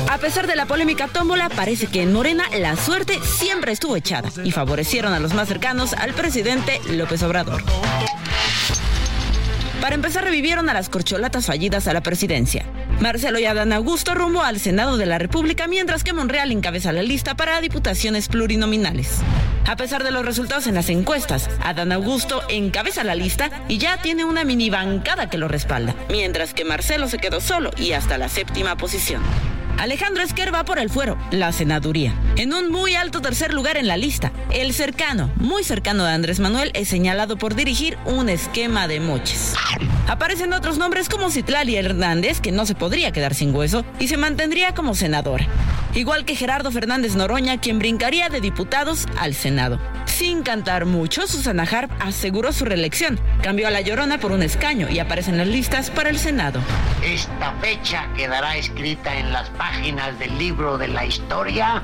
A pesar de la polémica tómbola, parece que en Morena la suerte siempre estuvo echada y favorecieron a los más cercanos al presidente López Obrador. Para empezar, revivieron a las corcholatas fallidas a la presidencia. Marcelo y Adán Augusto rumbo al Senado de la República, mientras que Monreal encabeza la lista para diputaciones plurinominales. A pesar de los resultados en las encuestas, Adán Augusto encabeza la lista y ya tiene una mini bancada que lo respalda, mientras que Marcelo se quedó solo y hasta la séptima posición. Alejandro Esquer va por el fuero, la senaduría. En un muy alto tercer lugar en la lista, el cercano, muy cercano de Andrés Manuel, es señalado por dirigir un esquema de moches. Aparecen otros nombres como Citlali Hernández, que no se podría quedar sin hueso, y se mantendría como senadora. Igual que Gerardo Fernández Noroña, quien brincaría de diputados al Senado. Sin cantar mucho, Susana Harp aseguró su reelección, cambió a La Llorona por un escaño y aparece en las listas para el Senado. Esta fecha quedará escrita en las páginas del libro de la historia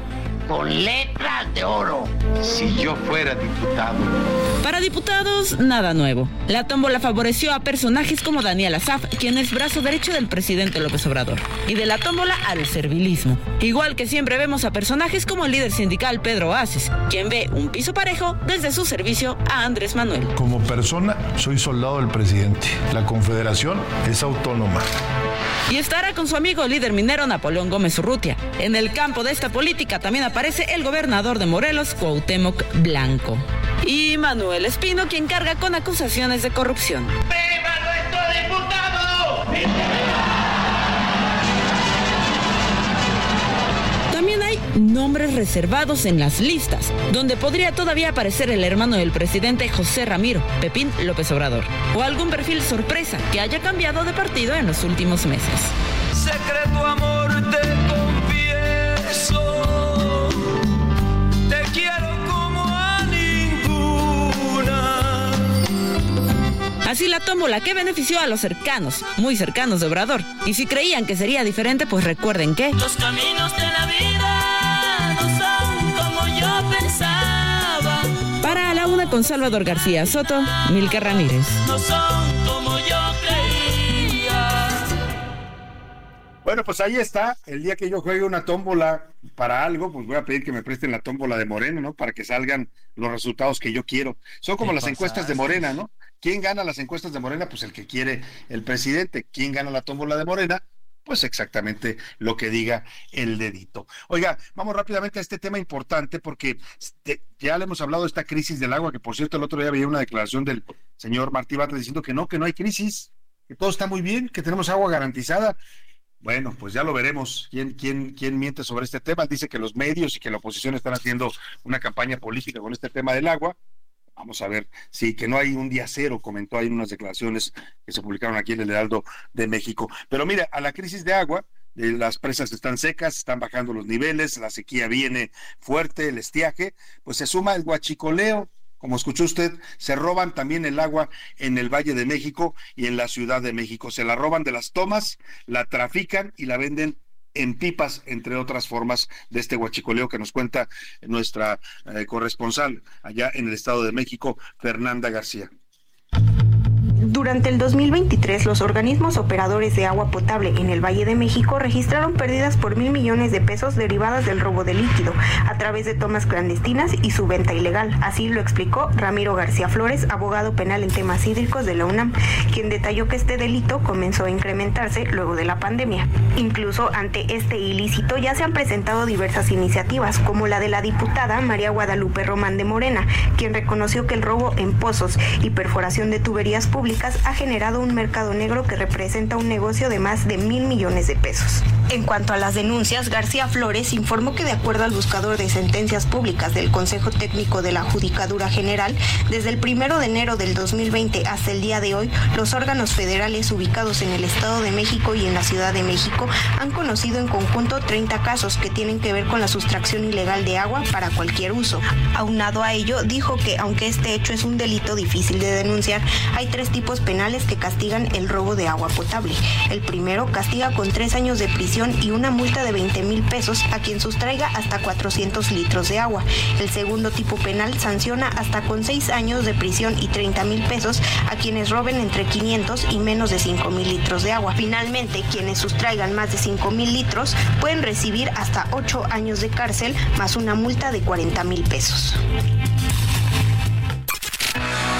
con letras de oro. Si yo fuera diputado. Para diputados, nada nuevo. La tómbola favoreció a personajes como Daniel Azaf, quien es brazo derecho del presidente López Obrador. Y de la tómbola al servilismo. Igual que siempre vemos a personajes como el líder sindical Pedro Aces, quien ve un piso parejo desde su servicio a Andrés Manuel. Como persona, soy soldado del presidente. La confederación es autónoma. Y estará con su amigo líder minero Napoleón Gómez Urrutia. En el campo de esta política también aparece el gobernador de Morelos, Cuauhtémoc Blanco. Y Manuel Espino, quien carga con acusaciones de corrupción. ¡Viva nuestro diputado! También hay nombres reservados en las listas, donde podría todavía aparecer el hermano del presidente José Ramiro, Pepín López Obrador, o algún perfil sorpresa que haya cambiado de partido en los últimos meses. Secreto amor Así la tómbola que benefició a los cercanos, muy cercanos de Obrador. Y si creían que sería diferente, pues recuerden que... Los caminos de la vida no son como yo pensaba, Para a la una con Salvador García Soto, Milka Ramírez. no son Bueno, pues ahí está. El día que yo juegue una tómbola para algo, pues voy a pedir que me presten la tómbola de Morena, ¿no? Para que salgan los resultados que yo quiero. Son como ¿Qué las encuestas de? Morena, ¿no? ¿Quién gana las encuestas de Morena? Pues el que quiere el presidente. ¿Quién gana la tómbola de Morena? Pues exactamente lo que diga el dedito. Oiga, vamos rápidamente a este tema importante porque ya le hemos hablado de esta crisis del agua, que por cierto el otro día veía una declaración del señor Martí Batres diciendo que no, que no hay crisis, que todo está muy bien, que tenemos agua garantizada. Bueno, pues ya lo veremos quién, quién, quién miente sobre este tema. Dice que los medios y que la oposición están haciendo una campaña política con este tema del agua. Vamos a ver, sí, que no hay un día cero, comentó ahí en unas declaraciones que se publicaron aquí en el Heraldo de México. Pero mira, a la crisis de agua, eh, las presas están secas, están bajando los niveles, la sequía viene fuerte, el estiaje, pues se suma el guachicoleo. Como escuchó usted, se roban también el agua en el Valle de México y en la Ciudad de México. Se la roban de las tomas, la trafican y la venden en pipas, entre otras formas de este huachicoleo que nos cuenta nuestra eh, corresponsal allá en el Estado de México, Fernanda García. Durante el 2023, los organismos operadores de agua potable en el Valle de México registraron pérdidas por mil millones de pesos derivadas del robo de líquido a través de tomas clandestinas y su venta ilegal. Así lo explicó Ramiro García Flores, abogado penal en temas hídricos de la UNAM, quien detalló que este delito comenzó a incrementarse luego de la pandemia. Incluso ante este ilícito ya se han presentado diversas iniciativas, como la de la diputada María Guadalupe Román de Morena, quien reconoció que el robo en pozos y perforación de tuberías públicas ha generado un mercado negro que representa un negocio de más de mil millones de pesos. En cuanto a las denuncias, García Flores informó que de acuerdo al buscador de sentencias públicas del Consejo Técnico de la Judicatura General, desde el primero de enero del 2020 hasta el día de hoy, los órganos federales ubicados en el Estado de México y en la Ciudad de México han conocido en conjunto 30 casos que tienen que ver con la sustracción ilegal de agua para cualquier uso. Aunado a ello, dijo que aunque este hecho es un delito difícil de denunciar, hay tres tipos penales que castigan el robo de agua potable. El primero castiga con tres años de prisión y una multa de 20 mil pesos a quien sustraiga hasta 400 litros de agua. El segundo tipo penal sanciona hasta con seis años de prisión y 30 mil pesos a quienes roben entre 500 y menos de 5 mil litros de agua. Finalmente, quienes sustraigan más de 5 mil litros pueden recibir hasta 8 años de cárcel más una multa de 40 mil pesos.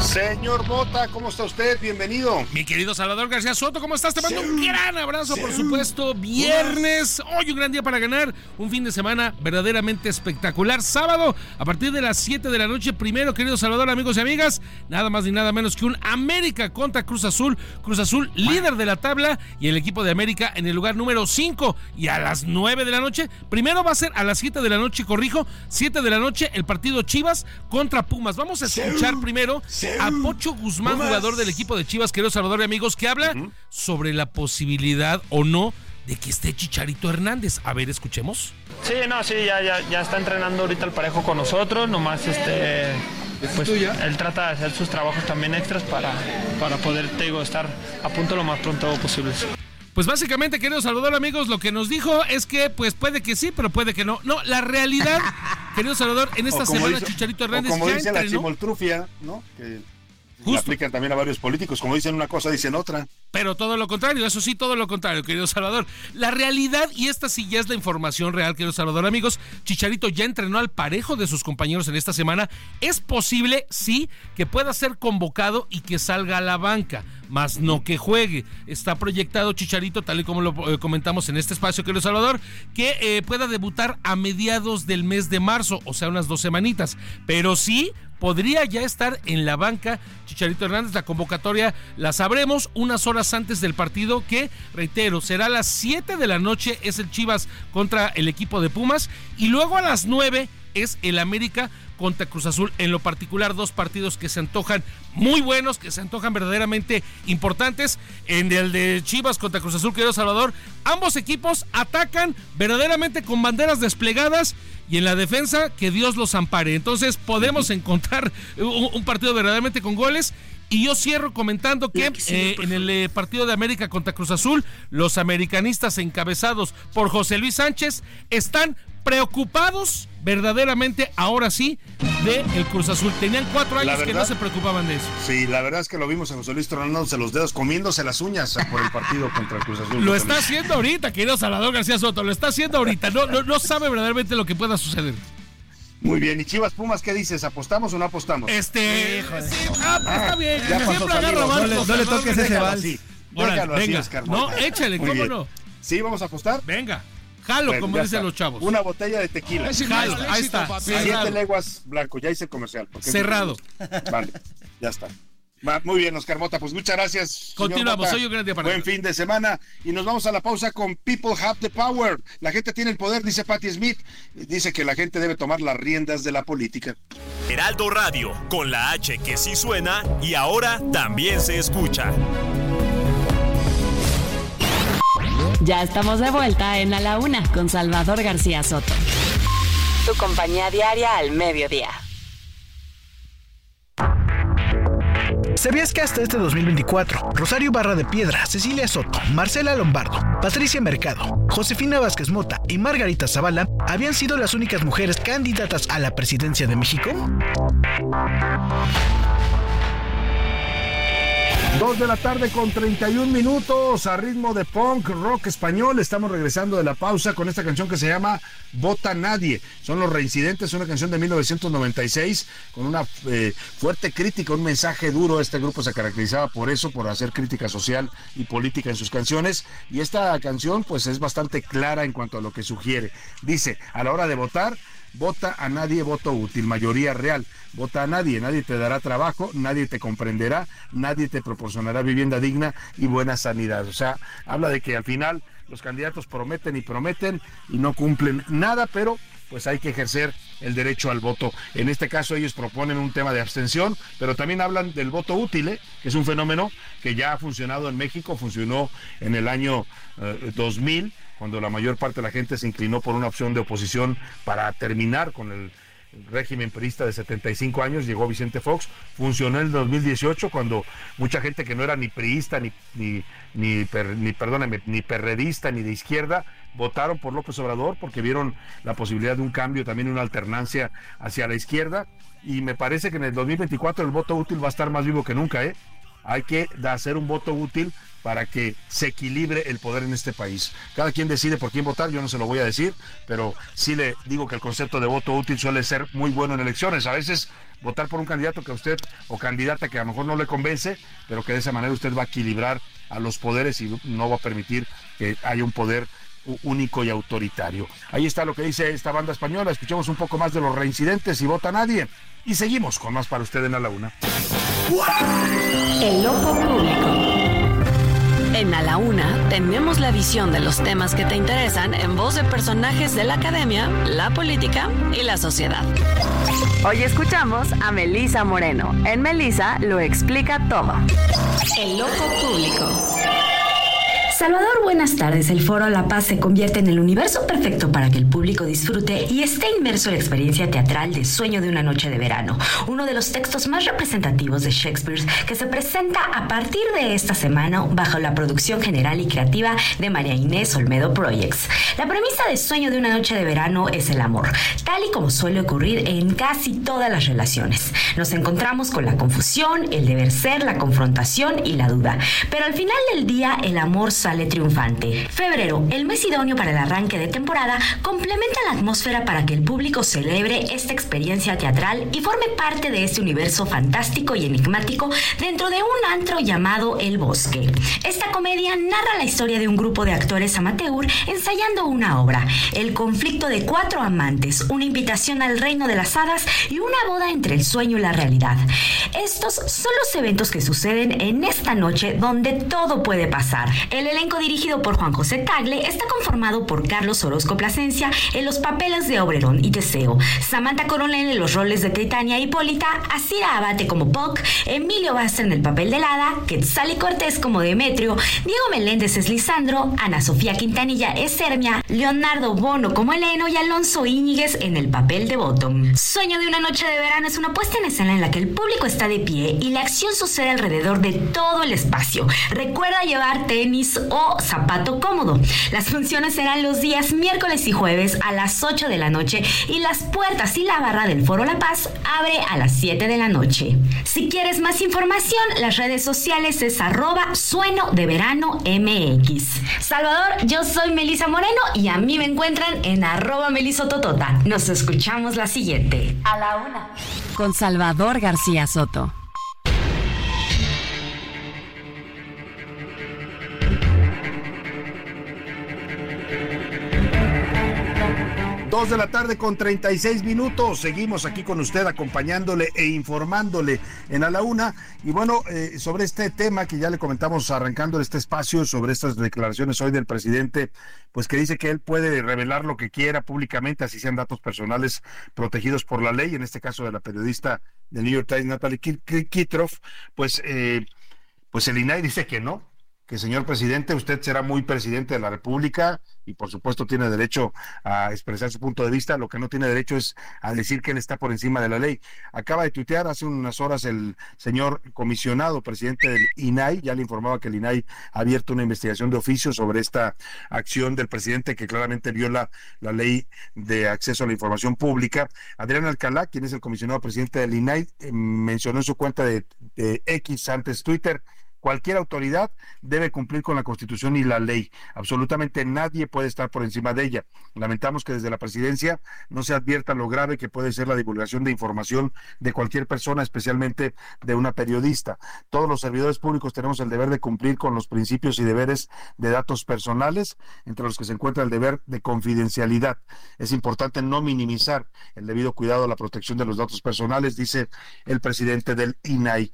Señor Bota, ¿cómo está usted? Bienvenido. Mi querido Salvador García Soto, ¿cómo estás? Te mando un gran abrazo, por supuesto. Viernes, hoy un gran día para ganar. Un fin de semana verdaderamente espectacular. Sábado, a partir de las 7 de la noche, primero, querido Salvador, amigos y amigas, nada más ni nada menos que un América contra Cruz Azul. Cruz Azul, líder de la tabla, y el equipo de América en el lugar número 5. Y a las 9 de la noche, primero va a ser a las 7 de la noche, corrijo, 7 de la noche, el partido Chivas contra Pumas. Vamos a escuchar primero a Pocho Guzmán, jugador del equipo de Chivas, querido Salvador y amigos, que habla sobre la posibilidad o no de que esté Chicharito Hernández. A ver, escuchemos. Sí, no, sí, ya, ya, ya está entrenando ahorita el parejo con nosotros, nomás este pues él trata de hacer sus trabajos también extras para, para poder te digo, estar a punto lo más pronto posible. Pues básicamente, querido Salvador, amigos, lo que nos dijo es que pues puede que sí, pero puede que no. No, la realidad, querido Salvador, en esta semana Chicharito Hernández o como ya dice la chimoltrufia, ¿no? Que la aplican también a varios políticos. Como dicen una cosa, dicen otra. Pero todo lo contrario, eso sí, todo lo contrario, querido Salvador. La realidad, y esta sí ya es la información real, querido Salvador, amigos, Chicharito ya entrenó al parejo de sus compañeros en esta semana. Es posible, sí, que pueda ser convocado y que salga a la banca, más no que juegue. Está proyectado Chicharito, tal y como lo eh, comentamos en este espacio, querido Salvador, que eh, pueda debutar a mediados del mes de marzo, o sea, unas dos semanitas. Pero sí, podría ya estar en la banca Chicharito Hernández. La convocatoria la sabremos unas horas antes del partido que, reitero, será a las 7 de la noche, es el Chivas contra el equipo de Pumas y luego a las 9 es el América contra Cruz Azul. En lo particular, dos partidos que se antojan muy buenos, que se antojan verdaderamente importantes. En el de Chivas contra Cruz Azul, querido Salvador, ambos equipos atacan verdaderamente con banderas desplegadas y en la defensa que Dios los ampare. Entonces podemos encontrar un, partido verdaderamente con goles. Y yo cierro comentando que eh, en el eh, partido de América contra Cruz Azul, los americanistas encabezados por José Luis Sánchez están preocupados verdaderamente, ahora sí, de el Cruz Azul. Tenían cuatro años que no se preocupaban de eso. Sí, la verdad es que lo vimos a José Luis tronándose los dedos, comiéndose las uñas por el partido contra el Cruz Azul. Lo está haciendo ahorita, querido Salvador García Soto, lo está haciendo ahorita. No, no, no sabe verdaderamente lo que pueda suceder. Muy bien, y Chivas Pumas, ¿qué dices? ¿Apostamos o no apostamos? Este. sí, ah, pues está bien. ya Siempre agarra no le- no le toques ese vals. Sí, Órale, déjalo así, venga. Oscar No, échale, Muy ¿cómo bien. no? ¿Sí, vamos a apostar? Venga. Jalo, Bueno, como dicen está. los chavos. Una botella de tequila. Jalo, ahí está. papi. Siete leguas blanco, ya hice el comercial. Cerrado. Vale, ya está. Va, Muy bien, Oscar Mota, pues muchas gracias. Continuamos, hoy un gran día para Buen fin de semana y nos vamos a la pausa con People Have the Power. La gente tiene el poder, dice Patti Smith. Dice que la gente debe tomar las riendas de la política. Heraldo Radio, con la H que sí suena y ahora también se escucha. Ya estamos de vuelta en A la Una con Salvador García Soto. Tu compañía diaria al mediodía. ¿Sabías que hasta este 2024, Rosario Barra de Piedra, Cecilia Soto, Marcela Lombardo, Patricia Mercado, Josefina Vázquez Mota y Margarita Zavala habían sido las únicas mujeres candidatas a la presidencia de México? Dos de la tarde con 31 minutos a ritmo de punk rock español. Estamos regresando de la pausa con esta canción que se llama Vota Nadie. Son los reincidentes, una canción de 1996 con una eh, fuerte crítica, un mensaje duro. Este grupo se caracterizaba por eso, por hacer crítica social y política en sus canciones. Y esta canción pues es bastante clara en cuanto a lo que sugiere. Dice, a la hora de votar, Vota a nadie, voto útil, mayoría real. Vota a nadie, nadie te dará trabajo, nadie te comprenderá, nadie te proporcionará vivienda digna y buena sanidad. O sea, habla de que al final los candidatos prometen y prometen y no cumplen nada, pero pues hay que ejercer el derecho al voto. En este caso ellos proponen un tema de abstención, pero también hablan del voto útil, ¿eh? que es un fenómeno que ya ha funcionado en México, funcionó en el año eh, 2000 cuando la mayor parte de la gente se inclinó por una opción de oposición para terminar con el régimen perista de 75 años, llegó Vicente Fox, funcionó en el 2018 cuando mucha gente que no era ni priista, ni, ni, ni, per- ni, perdóname, ni perredista, ni de izquierda, votaron por López Obrador porque vieron la posibilidad de un cambio, también una alternancia hacia la izquierda, y me parece que en el 2024 el voto útil va a estar más vivo que nunca, ¿eh? Hay que hacer un voto útil para que se equilibre el poder en este país. Cada quien decide por quién votar, yo no se lo voy a decir, pero sí le digo que el concepto de voto útil suele ser muy bueno en elecciones. A veces votar por un candidato que a usted o candidata que a lo mejor no le convence, pero que de esa manera usted va a equilibrar a los poderes y no va a permitir que haya un poder único y autoritario. Ahí está lo que dice esta banda española. Escuchemos un poco más de los reincidentes y vota nadie. Y seguimos con más para usted en la laguna. El loco público. En A la Una tenemos la visión de los temas que te interesan en voz de personajes de la academia, la política y la sociedad. Hoy escuchamos a Melisa Moreno. En Melisa lo explica todo. El loco público. Salvador, buenas tardes. El Foro La Paz se convierte en el universo perfecto para que el público disfrute y esté inmerso en la experiencia teatral de Sueño de una noche de verano, uno de los textos más representativos de Shakespeare que se presenta a partir de esta semana bajo la producción general y creativa de María Inés Olmedo Projects. La premisa de Sueño de una noche de verano es el amor, tal y como suele ocurrir en casi todas las relaciones. Nos encontramos con la confusión, el deber ser, la confrontación y la duda, pero al final del día el amor sale triunfante. Febrero, el mes idóneo para el arranque de temporada, complementa la atmósfera para que el público celebre esta experiencia teatral y forme parte de este universo fantástico y enigmático dentro de un antro llamado El Bosque. Esta comedia narra la historia de un grupo de actores amateur ensayando una obra, el conflicto de cuatro amantes, una invitación al reino de las hadas y una boda entre el sueño y la realidad. Estos son los eventos que suceden en esta noche donde todo puede pasar. El elenco dirigido por Juan José Tagle está conformado por Carlos Orozco Plasencia en los papeles de Oberón y Teseo, Samantha Coronel en los roles de Tritania y Hipólita, Asira Abate como Puck, Emilio Basta en el papel de Lada, Quetzali Cortés como Demetrio, Diego Meléndez es Lisandro, Ana Sofía Quintanilla es Hermia, Leonardo Bono como Eleno y Alonso Íñiguez en el papel de Bottom. Sueño de una noche de verano es una puesta en escena en la que el público está de pie y la acción sucede alrededor de todo el espacio. Recuerda llevar tenis o zapato cómodo. Las funciones serán los días miércoles y jueves a las 8 de la noche y las puertas y la barra del Foro La Paz abre a las 7 de la noche. Si quieres más información, las redes sociales es arroba sueno de verano MX. Salvador, yo soy Melisa Moreno y a mí me encuentran en arroba melisototota. Nos escuchamos la siguiente. A la una. Con Salvador García Soto. Dos de la tarde con 36 minutos. Seguimos aquí con usted acompañándole e informándole en A la Una. Y bueno, eh, sobre este tema que ya le comentamos arrancando este espacio, sobre estas declaraciones hoy del presidente, pues que dice que él puede revelar lo que quiera públicamente, así sean datos personales protegidos por la ley, en este caso de la periodista del New York Times, Natalie Kitroff, pues, eh, pues el INAI dice que no, que señor presidente, usted será muy presidente de la República y por supuesto tiene derecho a expresar su punto de vista, lo que no tiene derecho es a decir que él está por encima de la ley. Acaba de tuitear hace unas horas el señor comisionado, presidente del INAI, ya le informaba que el INAI ha abierto una investigación de oficio sobre esta acción del presidente que claramente viola la ley de acceso a la información pública. Adrián Alcalá, quien es el comisionado presidente del INAI, eh, mencionó en su cuenta de, de X antes Twitter, Cualquier autoridad debe cumplir con la Constitución y la ley. Absolutamente nadie puede estar por encima de ella. Lamentamos que desde la presidencia no se advierta lo grave que puede ser la divulgación de información de cualquier persona, especialmente de una periodista. Todos los servidores públicos tenemos el deber de cumplir con los principios y deberes de datos personales, entre los que se encuentra el deber de confidencialidad. Es importante no minimizar el debido cuidado a la protección de los datos personales, dice el presidente del INAI.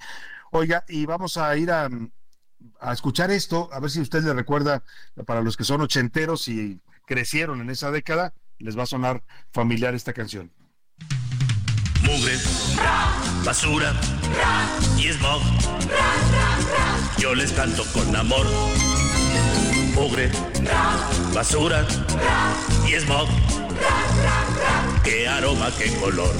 Oiga, y vamos a ir a, escuchar esto, a ver si usted le recuerda, para los que son ochenteros y crecieron en esa década, les va a sonar familiar esta canción. Mugre, basura y smog. Yo les canto con amor. Mugre, basura y smog qué aroma, qué color.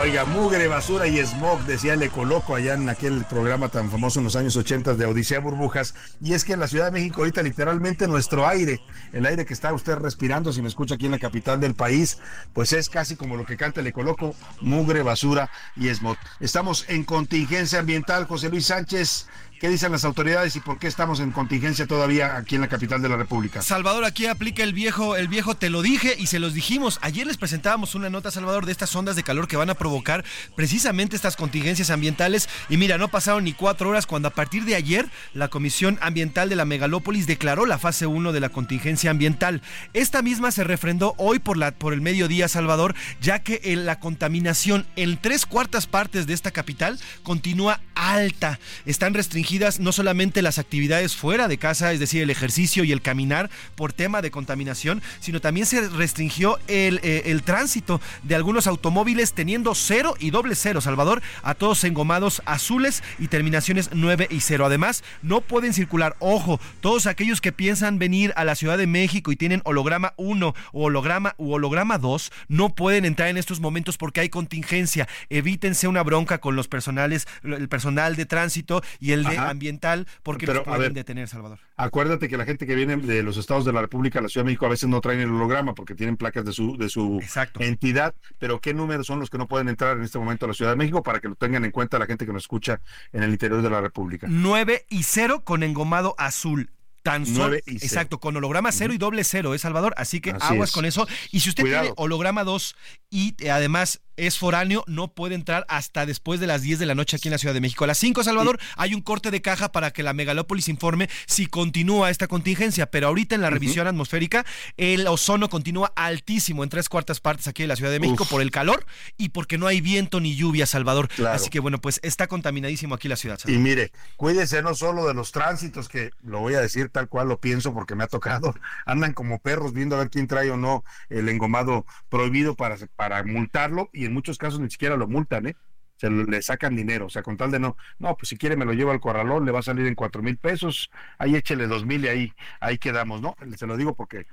Oiga, mugre, basura y smog, decía Le Coloco allá en aquel programa tan famoso en los años 80 de Odisea Burbujas. Y es que en la Ciudad de México ahorita literalmente nuestro aire, el aire que está usted respirando, si me escucha aquí en la capital del país, pues es casi como lo que canta Le Coloco, mugre, basura y smog. Estamos en contingencia ambiental, José Luis Sánchez. ¿Qué dicen las autoridades y por qué estamos en contingencia todavía aquí en la capital de la República? Salvador, aquí aplica el viejo, el viejo te lo dije y se los dijimos. Ayer les presentábamos una nota, Salvador, de estas ondas de calor que van a provocar precisamente estas contingencias ambientales. Y mira, no pasaron ni cuatro horas cuando a partir de ayer la Comisión Ambiental de la Megalópolis declaró la fase 1 de la contingencia ambiental. Esta misma se refrendó hoy por, la, por el mediodía, Salvador, ya que la contaminación en tres cuartas partes de esta capital continúa alta. Están restringidas no solamente las actividades fuera de casa, es decir, el ejercicio y el caminar por tema de contaminación, sino también se restringió el, eh, tránsito de algunos automóviles teniendo cero y doble cero, Salvador, a todos engomados azules y terminaciones 9 y 0. Además, no pueden circular, ojo, todos aquellos que piensan venir a la Ciudad de México y tienen holograma 1 o holograma u holograma 2, no pueden entrar en estos momentos porque hay contingencia. Evítense una bronca con los personales, el personal de tránsito y el de ambiental porque Pero, pueden detener, Salvador. Acuérdate que la gente que viene de los estados de la República, la Ciudad de México, a veces no traen el holograma porque tienen placas de su, de su entidad. Pero ¿qué números son los que no pueden entrar en este momento a la Ciudad de México para que lo tengan en cuenta la gente que nos escucha en el interior de la República? 9 y 0 con engomado azul. Tan solo, exacto, con holograma 0 y doble 0, ¿eh, Salvador? Así que aguas con eso. Y si usted tiene holograma 2 y eh, además es foráneo, no puede entrar hasta después de las 10 de la noche aquí en la Ciudad de México. A las 5, Salvador, hay un corte de caja para que la megalópolis informe si continúa esta contingencia, pero ahorita en la revisión atmosférica el ozono continúa altísimo en tres cuartas partes aquí en la Ciudad de México por el calor y porque no hay viento ni lluvia, Salvador. Así que bueno, pues está contaminadísimo aquí la ciudad. Y mire, cuídese no solo de los tránsitos, que lo voy a decir tal cual lo pienso porque me ha tocado, andan como perros viendo a ver quién trae o no el engomado prohibido para, para multarlo y en muchos casos ni siquiera lo multan, ¿eh? Se le sacan dinero, o sea, con tal de no, no, pues si quiere me lo llevo al corralón, le va a salir en cuatro mil pesos, ahí échele dos mil y ahí, ahí quedamos, ¿no? Se lo digo porque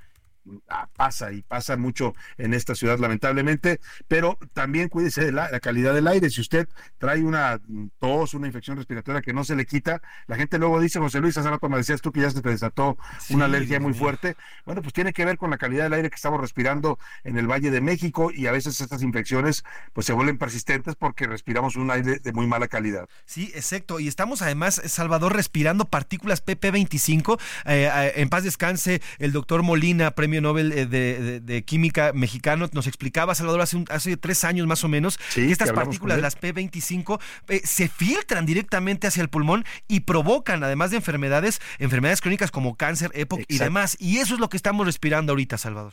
pasa y pasa mucho en esta ciudad lamentablemente, pero también cuídese de la, calidad del aire. Si usted trae una tos, una infección respiratoria que no se le quita, la gente luego dice, José Luis, hace rato me decías tú que ya se te desató una alergia muy fuerte. Bueno, pues tiene que ver con la calidad del aire que estamos respirando en el Valle de México y a veces estas infecciones pues se vuelven persistentes porque respiramos un aire de muy mala calidad. Sí, exacto. Y estamos además, Salvador, respirando partículas PP25. Eh, eh, en paz descanse el doctor Molina, premio Nobel eh, de, Química mexicano, nos explicaba, Salvador, hace, hace tres años más o menos, que estas partículas, las P25, eh, se filtran directamente hacia el pulmón y provocan, además de enfermedades, enfermedades crónicas como cáncer, EPOC y demás. Y eso es lo que estamos respirando ahorita, Salvador.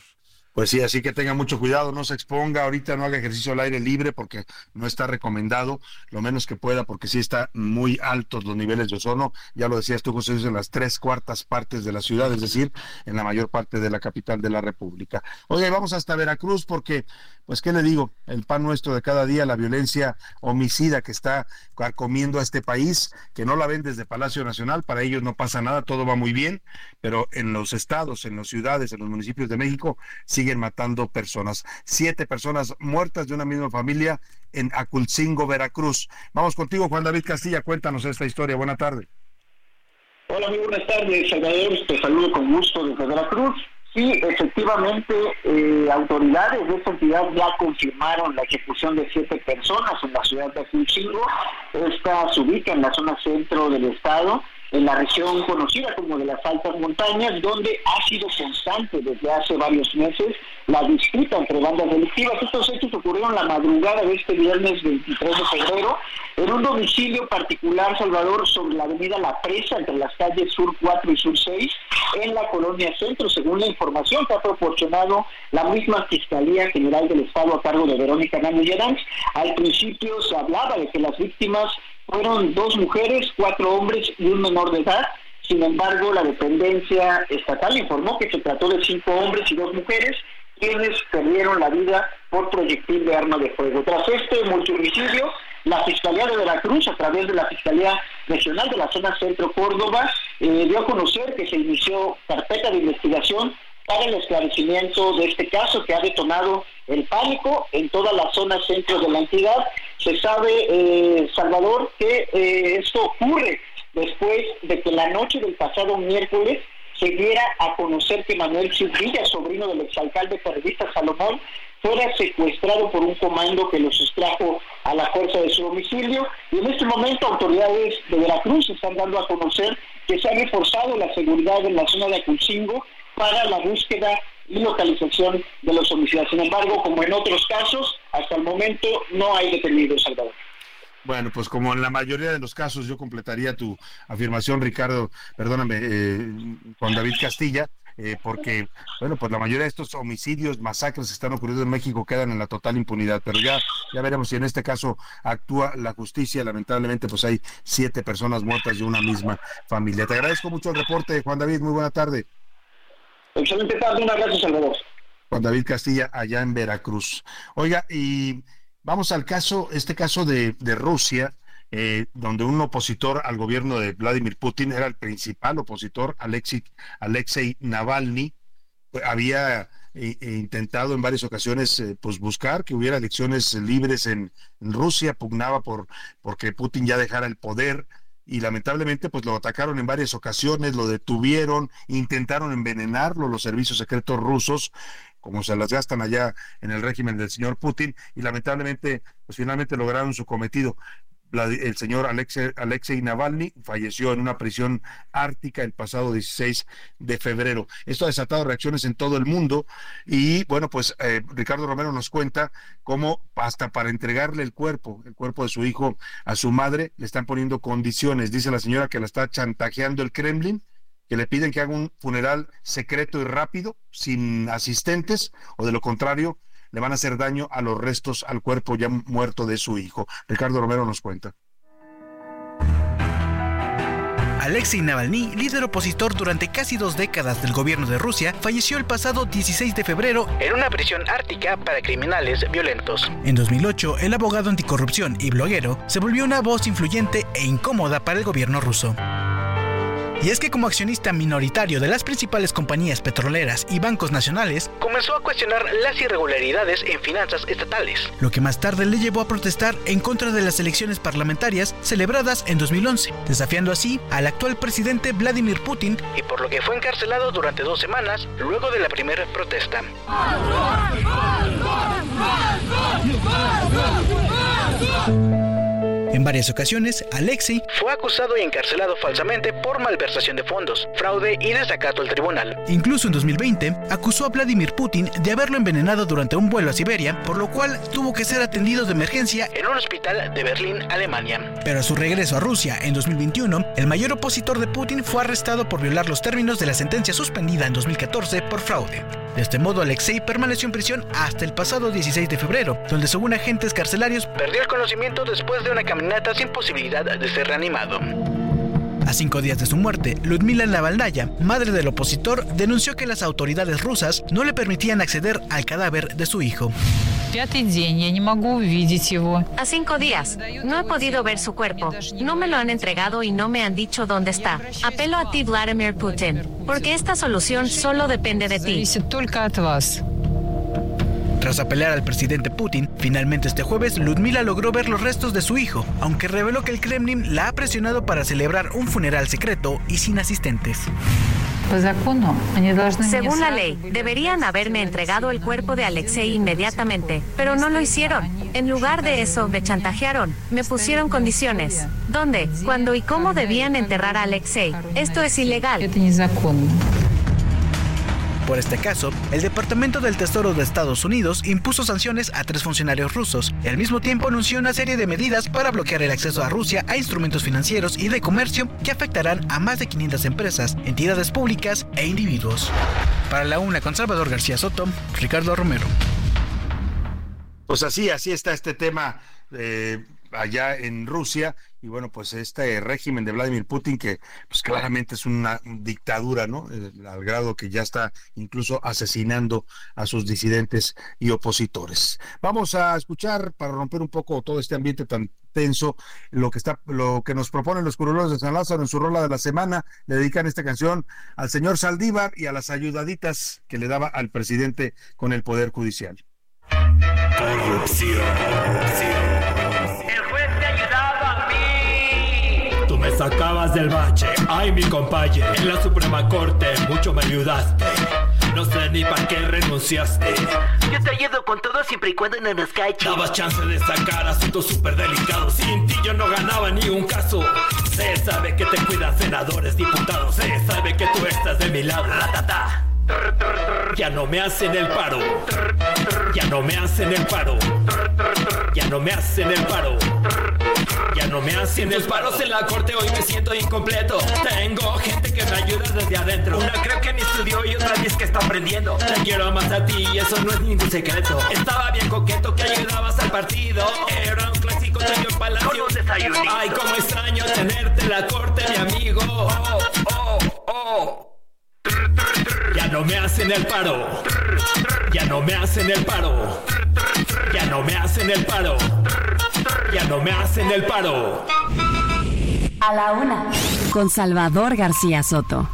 Pues sí, así que tenga mucho cuidado, no se exponga, ahorita no haga ejercicio al aire libre porque no está recomendado, lo menos que pueda, porque sí está muy altos los niveles de ozono, ya lo decías tú, José, en las tres cuartas partes de la ciudad, es decir, en la mayor parte de la capital de la República. Oye, vamos hasta Veracruz porque, pues, ¿qué le digo? El pan nuestro de cada día, la violencia homicida que está comiendo a este país, que no la ven desde Palacio Nacional, para ellos no pasa nada, todo va muy bien, pero en los estados, en las ciudades, en los municipios de México, sí siguen matando personas. Siete personas muertas de una misma familia en Aculcingo, Veracruz. Vamos contigo, Juan David Castilla, cuéntanos esta historia. Buena tarde. Hola, muy buenas tardes, Salvador. Te saludo con gusto desde Veracruz. Sí, efectivamente, eh, autoridades de esta entidad ya confirmaron la ejecución de siete personas en la ciudad de Aculcingo. Esta se ubica en la zona centro del estado en la región conocida como de las altas montañas, donde ha sido constante desde hace varios meses la disputa entre bandas delictivas. Estos hechos ocurrieron la madrugada de este viernes 23 de febrero en un domicilio particular, Salvador, sobre la avenida La Presa, entre las calles Sur 4 y Sur 6, en la colonia Centro, según la información que ha proporcionado la misma Fiscalía General del Estado a cargo de Verónica Nano Al principio se hablaba de que las víctimas fueron dos mujeres, cuatro hombres y un menor de edad. Sin embargo, la dependencia estatal informó que se trató de cinco hombres y dos mujeres quienes perdieron la vida por proyectil de arma de fuego. Tras este multihomicidio, la Fiscalía de Veracruz, a través de la Fiscalía Regional de la Zona Centro Córdoba, eh, dio a conocer que se inició carpeta de investigación para el esclarecimiento de este caso que ha detonado el pánico en toda la zona centro de la entidad. Se sabe, eh, Salvador, que eh, esto ocurre después de que la noche del pasado miércoles se diera a conocer que Manuel Villa, sobrino del exalcalde periodista Salomón, fuera secuestrado por un comando que lo sustrajo a la fuerza de su domicilio. Y en este momento autoridades de Veracruz están dando a conocer que se ha reforzado la seguridad en la zona de Aculcingo para la búsqueda y localización de los homicidios. Sin embargo, como en otros casos, hasta el momento no hay detenidos, Salvador. Bueno, pues como en la mayoría de los casos, yo completaría tu afirmación, Ricardo, perdóname, eh, Juan David Castilla, eh, porque, bueno, pues la mayoría de estos homicidios, masacres que están ocurriendo en México quedan en la total impunidad, pero ya, ya veremos si en este caso actúa la justicia. Lamentablemente, pues hay siete personas muertas de una misma familia. Te agradezco mucho el reporte, Juan David, muy buena tarde. Excelente tarde, un abrazo, Salvador. Juan David Castilla, allá en Veracruz. Oiga, y vamos al caso, este caso de, de Rusia, eh, donde un opositor al gobierno de Vladimir Putin era el principal opositor, Alexei, Alexei Navalny, había eh, eh, intentado en varias ocasiones pues buscar que hubiera elecciones libres en, Rusia, pugnaba por porque Putin ya dejara el poder y lamentablemente pues lo atacaron en varias ocasiones, lo detuvieron, intentaron envenenarlo los servicios secretos rusos como se las gastan allá en el régimen del señor Putin y lamentablemente pues finalmente lograron su cometido el señor Alexei, Navalny falleció en una prisión ártica el pasado 16 de febrero. Esto ha desatado reacciones en todo el mundo y bueno, pues eh, Ricardo Romero nos cuenta cómo hasta para entregarle el cuerpo, el cuerpo de su hijo a su madre, le están poniendo condiciones. Dice la señora que la está chantajeando el Kremlin que le piden que haga un funeral secreto y rápido, sin asistentes, o de lo contrario, le van a hacer daño a los restos, al cuerpo ya muerto de su hijo. Ricardo Romero nos cuenta. Alexei Navalny, líder opositor durante casi dos décadas del gobierno de Rusia, falleció el pasado 16 de febrero en una prisión ártica para criminales violentos. En 2008, el abogado anticorrupción y bloguero se volvió una voz influyente e incómoda para el gobierno ruso. Y es que como accionista minoritario de las principales compañías petroleras y bancos nacionales, comenzó a cuestionar las irregularidades en finanzas estatales, lo que más tarde le llevó a protestar en contra de las elecciones parlamentarias celebradas en 2011, desafiando así al actual presidente Vladimir Putin y por lo que fue encarcelado durante dos semanas luego de la primera protesta. En varias ocasiones, Alexei fue acusado y encarcelado falsamente por malversación de fondos, fraude y desacato al tribunal. Incluso en 2020, acusó a Vladimir Putin de haberlo envenenado durante un vuelo a Siberia, por lo cual tuvo que ser atendido de emergencia en un hospital de Berlín, Alemania. Pero a su regreso a Rusia en 2021, el mayor opositor de Putin fue arrestado por violar los términos de la sentencia suspendida en 2014 por fraude. De este modo, Alexei permaneció en prisión hasta el pasado 16 de febrero, donde según agentes carcelarios perdió el conocimiento después de una caminata sin posibilidad de ser reanimado. A cinco días de su muerte, Ludmila Navalnaya, madre del opositor, denunció que las autoridades rusas no le permitían acceder al cadáver de su hijo. A cinco días. No he podido ver su cuerpo. No me lo han entregado y no me han dicho dónde está. Apelo a ti, Vladimir Putin, porque esta solución solo depende de ti. Tras apelar al presidente Putin, finalmente este jueves Ludmila logró ver los restos de su hijo, aunque reveló que el Kremlin la ha presionado para celebrar un funeral secreto y sin asistentes. Según la ley, deberían haberme entregado el cuerpo de Alexei inmediatamente, pero no lo hicieron. En lugar de eso, me chantajearon, me pusieron condiciones. ¿Dónde, cuándo y cómo debían enterrar a Alexei? Esto es ilegal. Por este caso, el Departamento del Tesoro de Estados Unidos impuso sanciones a tres funcionarios rusos y al mismo tiempo anunció una serie de medidas para bloquear el acceso a Rusia a instrumentos financieros y de comercio que afectarán a más de 500 empresas, entidades públicas e individuos. Para la una con Salvador García Soto, Ricardo Romero. Pues así, así está este tema. Eh, allá en Rusia y bueno, pues este régimen de Vladimir Putin que pues claramente es una dictadura, ¿no? Eh, al grado que ya está incluso asesinando a sus disidentes y opositores. Vamos a escuchar para romper un poco todo este ambiente tan tenso lo que está lo que nos proponen los curulos de San Lázaro en su rola de la semana, le dedican esta canción al señor Saldívar y a las ayudaditas que le daba al presidente con el poder judicial. Corrupción. Sacabas del bache. Ay, mi compañe, en la Suprema Corte mucho me ayudaste. No sé ni para qué renunciaste. Yo te ayudo con todo siempre y cuando no nos cache. Dabas chance de sacar asuntos súper delicados. Sin ti yo no ganaba ni un caso. Se sabe que te cuidan senadores, diputados. Se sabe que tú estás de mi lado. Ratata. Ya no me hacen el paro. Ya no me hacen el paro. Ya no me hacen el paro. Ya no me hacen el paro. paros en la corte hoy me siento incompleto. Tengo gente que me ayuda desde adentro. Una creo que ni estudió y otra dice que está aprendiendo. Te quiero más a ti y eso no es ningún secreto. Estaba bien coqueto que ayudabas al partido. Era un clásico tuyo en palacio. Con un desayuno. Ay, cómo extraño tenerte en la corte, mi amigo. Oh, oh, oh. Ya no me hacen el paro. Ya no me hacen el paro. Ya no me hacen el paro. Ya no me hacen el paro. A la una. Con Salvador García Soto.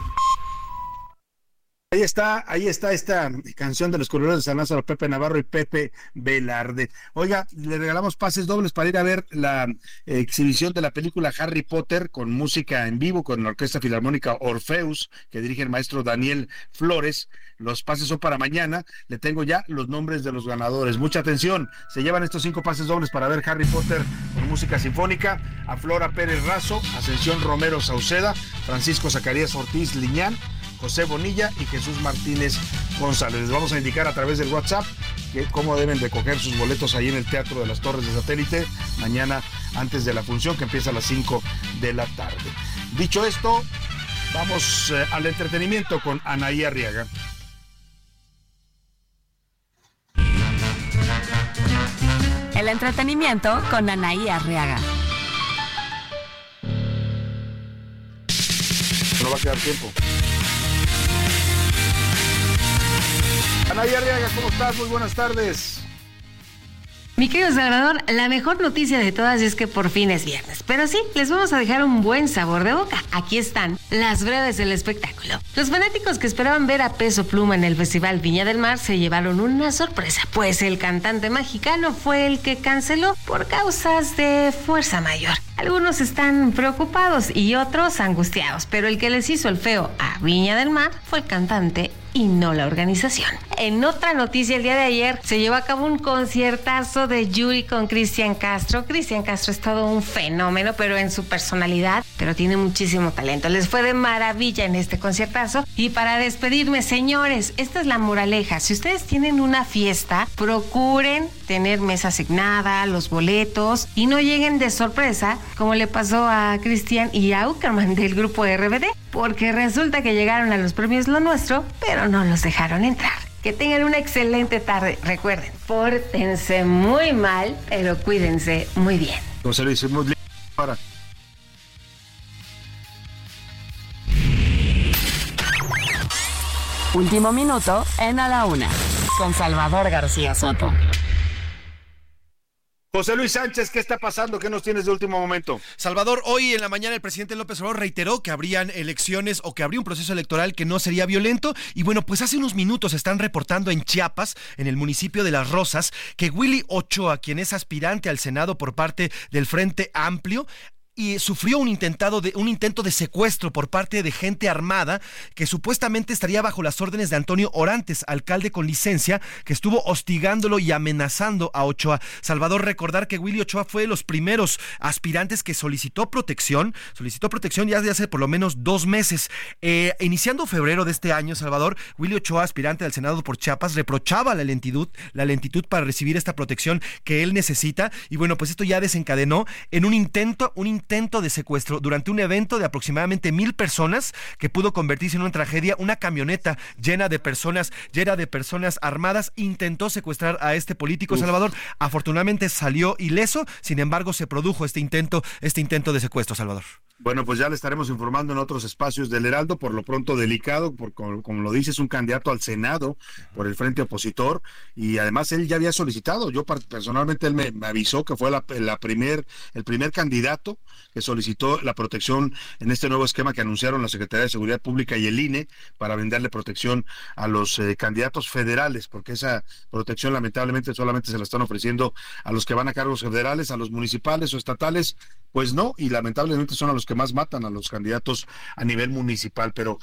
Ahí está, ahí está esta canción de los colores de San Lázaro, Pepe Navarro y Pepe Velarde. Oiga, le regalamos pases dobles para ir a ver la exhibición de la película Harry Potter con música en vivo con la Orquesta Filarmónica Orfeus, que dirige el maestro Daniel Flores. Los pases son para mañana. Le tengo ya los nombres de los ganadores. Mucha atención. Se llevan estos cinco pases dobles para ver Harry Potter con música sinfónica. A Flora Pérez Razo, Ascensión Romero Sauceda, Francisco Zacarías Ortiz Liñán. José Bonilla y Jesús Martínez González. Les vamos a indicar a través del WhatsApp que cómo deben recoger sus boletos ahí en el Teatro de las Torres de Satélite mañana antes de la función que empieza a las 5 de la tarde. Dicho esto, vamos eh, al entretenimiento con Anaí Arriaga. El entretenimiento con Anaí Arriaga. No va a quedar tiempo. Anaí Arriaga, ¿cómo estás? Muy buenas tardes. Mi querido Salvador, la mejor noticia de todas es que por fin es viernes. Pero sí, les vamos a dejar un buen sabor de boca. Aquí están las breves del espectáculo. Los fanáticos que esperaban ver a Peso Pluma en el Festival Viña del Mar se llevaron una sorpresa, pues el cantante mexicano fue el que canceló por causas de fuerza mayor. Algunos están preocupados y otros angustiados, pero el que les hizo el feo a Viña del Mar fue el cantante y no la organización. En otra noticia, el día de ayer se llevó a cabo un conciertazo de Yuri con Cristian Castro. Cristian Castro es todo un fenómeno, pero en su personalidad, pero tiene muchísimo talento. Les fue de maravilla en este conciertazo. Y para despedirme, señores, esta es la moraleja. Si ustedes tienen una fiesta, procuren tener mesa asignada, los boletos y no lleguen de sorpresa, como le pasó a Cristian y a Uckerman del grupo RBD, porque resulta que llegaron a los premios Lo Nuestro, pero no los dejaron entrar. Que tengan una excelente tarde. Recuerden, pórtense muy mal, pero cuídense muy bien. José Luis, para. Último minuto en A la Una. Con Salvador García Soto. José Luis Sánchez, ¿qué está pasando? ¿Qué nos tienes de último momento? Salvador, hoy en la mañana el presidente López Obrador reiteró que habrían elecciones o que habría un proceso electoral que no sería violento. Y bueno, pues hace unos minutos están reportando en Chiapas, en el municipio de Las Rosas, que Willy Ochoa, quien es aspirante al Senado por parte del Frente Amplio, y sufrió un intentado de un intento de secuestro por parte de gente armada que supuestamente estaría bajo las órdenes de Antonio Orantes, alcalde con licencia, que estuvo hostigándolo y amenazando a Ochoa. Salvador, recordar que Willy Ochoa fue de los primeros aspirantes que solicitó protección, solicitó protección ya desde hace por lo menos dos meses. Eh, iniciando febrero de este año, Salvador, Willy Ochoa, aspirante al Senado por Chiapas, reprochaba la lentitud, la lentitud para recibir esta protección que él necesita. Y bueno, pues esto ya desencadenó en un intento, un intento intento de secuestro durante un evento de aproximadamente mil personas que pudo convertirse en una tragedia. Una camioneta llena de personas, llena de personas armadas, intentó secuestrar a este político Salvador. Afortunadamente salió ileso, sin embargo se produjo este intento, este intento de secuestro, Salvador. Bueno, pues ya le estaremos informando en otros espacios del Heraldo, por lo pronto delicado, por, como, lo dice, es un candidato al Senado por el frente opositor y además él ya había solicitado, yo personalmente él me, avisó que fue la, primer, el primer candidato que solicitó la protección en este nuevo esquema que anunciaron la Secretaría de Seguridad Pública y el INE para brindarle protección a los eh, candidatos federales, porque esa protección lamentablemente solamente se la están ofreciendo a los que van a cargos federales, a los municipales o estatales, Pues no, y lamentablemente son a los que más matan a los candidatos a nivel municipal, pero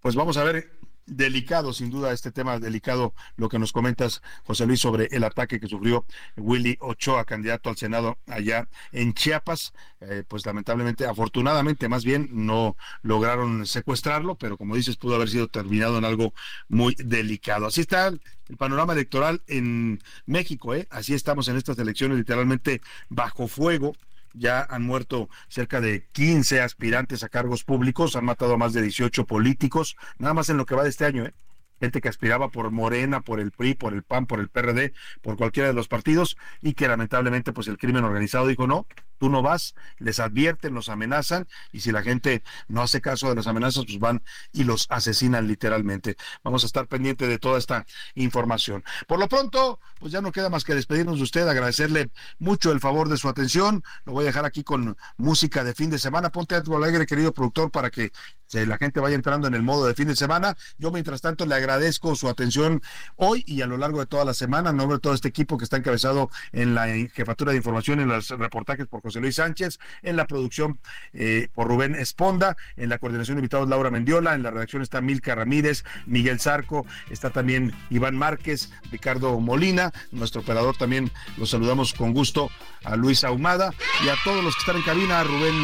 pues vamos a ver delicado, sin duda, este tema delicado, lo que nos comentas, José Luis, sobre el ataque que sufrió Willy Ochoa, candidato al Senado allá en Chiapas. Eh, pues lamentablemente, afortunadamente, más bien, no lograron secuestrarlo, pero como dices, pudo haber sido terminado en algo muy delicado. Así está el panorama electoral en México, ¿eh? Así estamos en estas elecciones literalmente bajo fuego ya han muerto cerca de 15 aspirantes a cargos públicos, han matado a más de 18 políticos, nada más en lo que va de este año, ¿eh? gente que aspiraba por Morena, por el PRI, por el PAN, por el PRD, por cualquiera de los partidos y que lamentablemente pues el crimen organizado dijo no, tú no vas, les advierten, los amenazan y si la gente no hace caso de las amenazas, pues van y los asesinan literalmente. Vamos a estar pendiente de toda esta información. Por lo pronto, pues ya no queda más que despedirnos de usted, agradecerle mucho el favor de su atención. Lo voy a dejar aquí con música de fin de semana. Ponte algo alegre, querido productor, para que la gente vaya entrando en el modo de fin de semana. Yo, mientras tanto, le agradezco su atención hoy y a lo largo de toda la semana, en nombre de todo este equipo que está encabezado en la jefatura de información, en los reportajes por José Luis Sánchez, en la producción eh, por Rubén Esponda, en la coordinación de invitados Laura Mendiola, en la redacción está Milka Ramírez, Miguel Zarco, está también Iván Márquez, Ricardo Molina, nuestro operador también los saludamos con gusto a Luis Ahumada y a todos los que están en cabina, a Rubén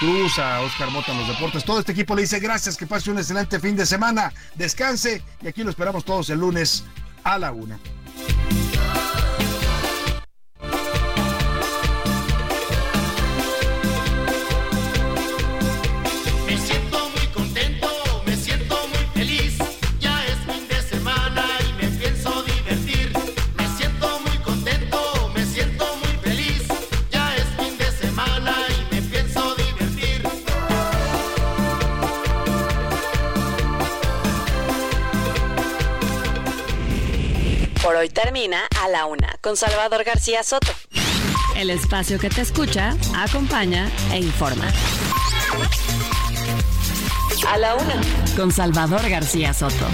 Cruz, a Oscar Mota en los deportes. Todo este equipo le dice gracias, que pase un excelente fin de semana, descanse y aquí lo esperamos todos el lunes a la una. Hoy termina a la una con Salvador García Soto. El espacio que te escucha, acompaña e informa. A la una con Salvador García Soto.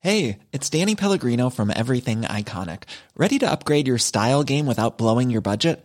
Hey, it's Danny Pellegrino from Everything Iconic. Ready to upgrade your style game without blowing your budget?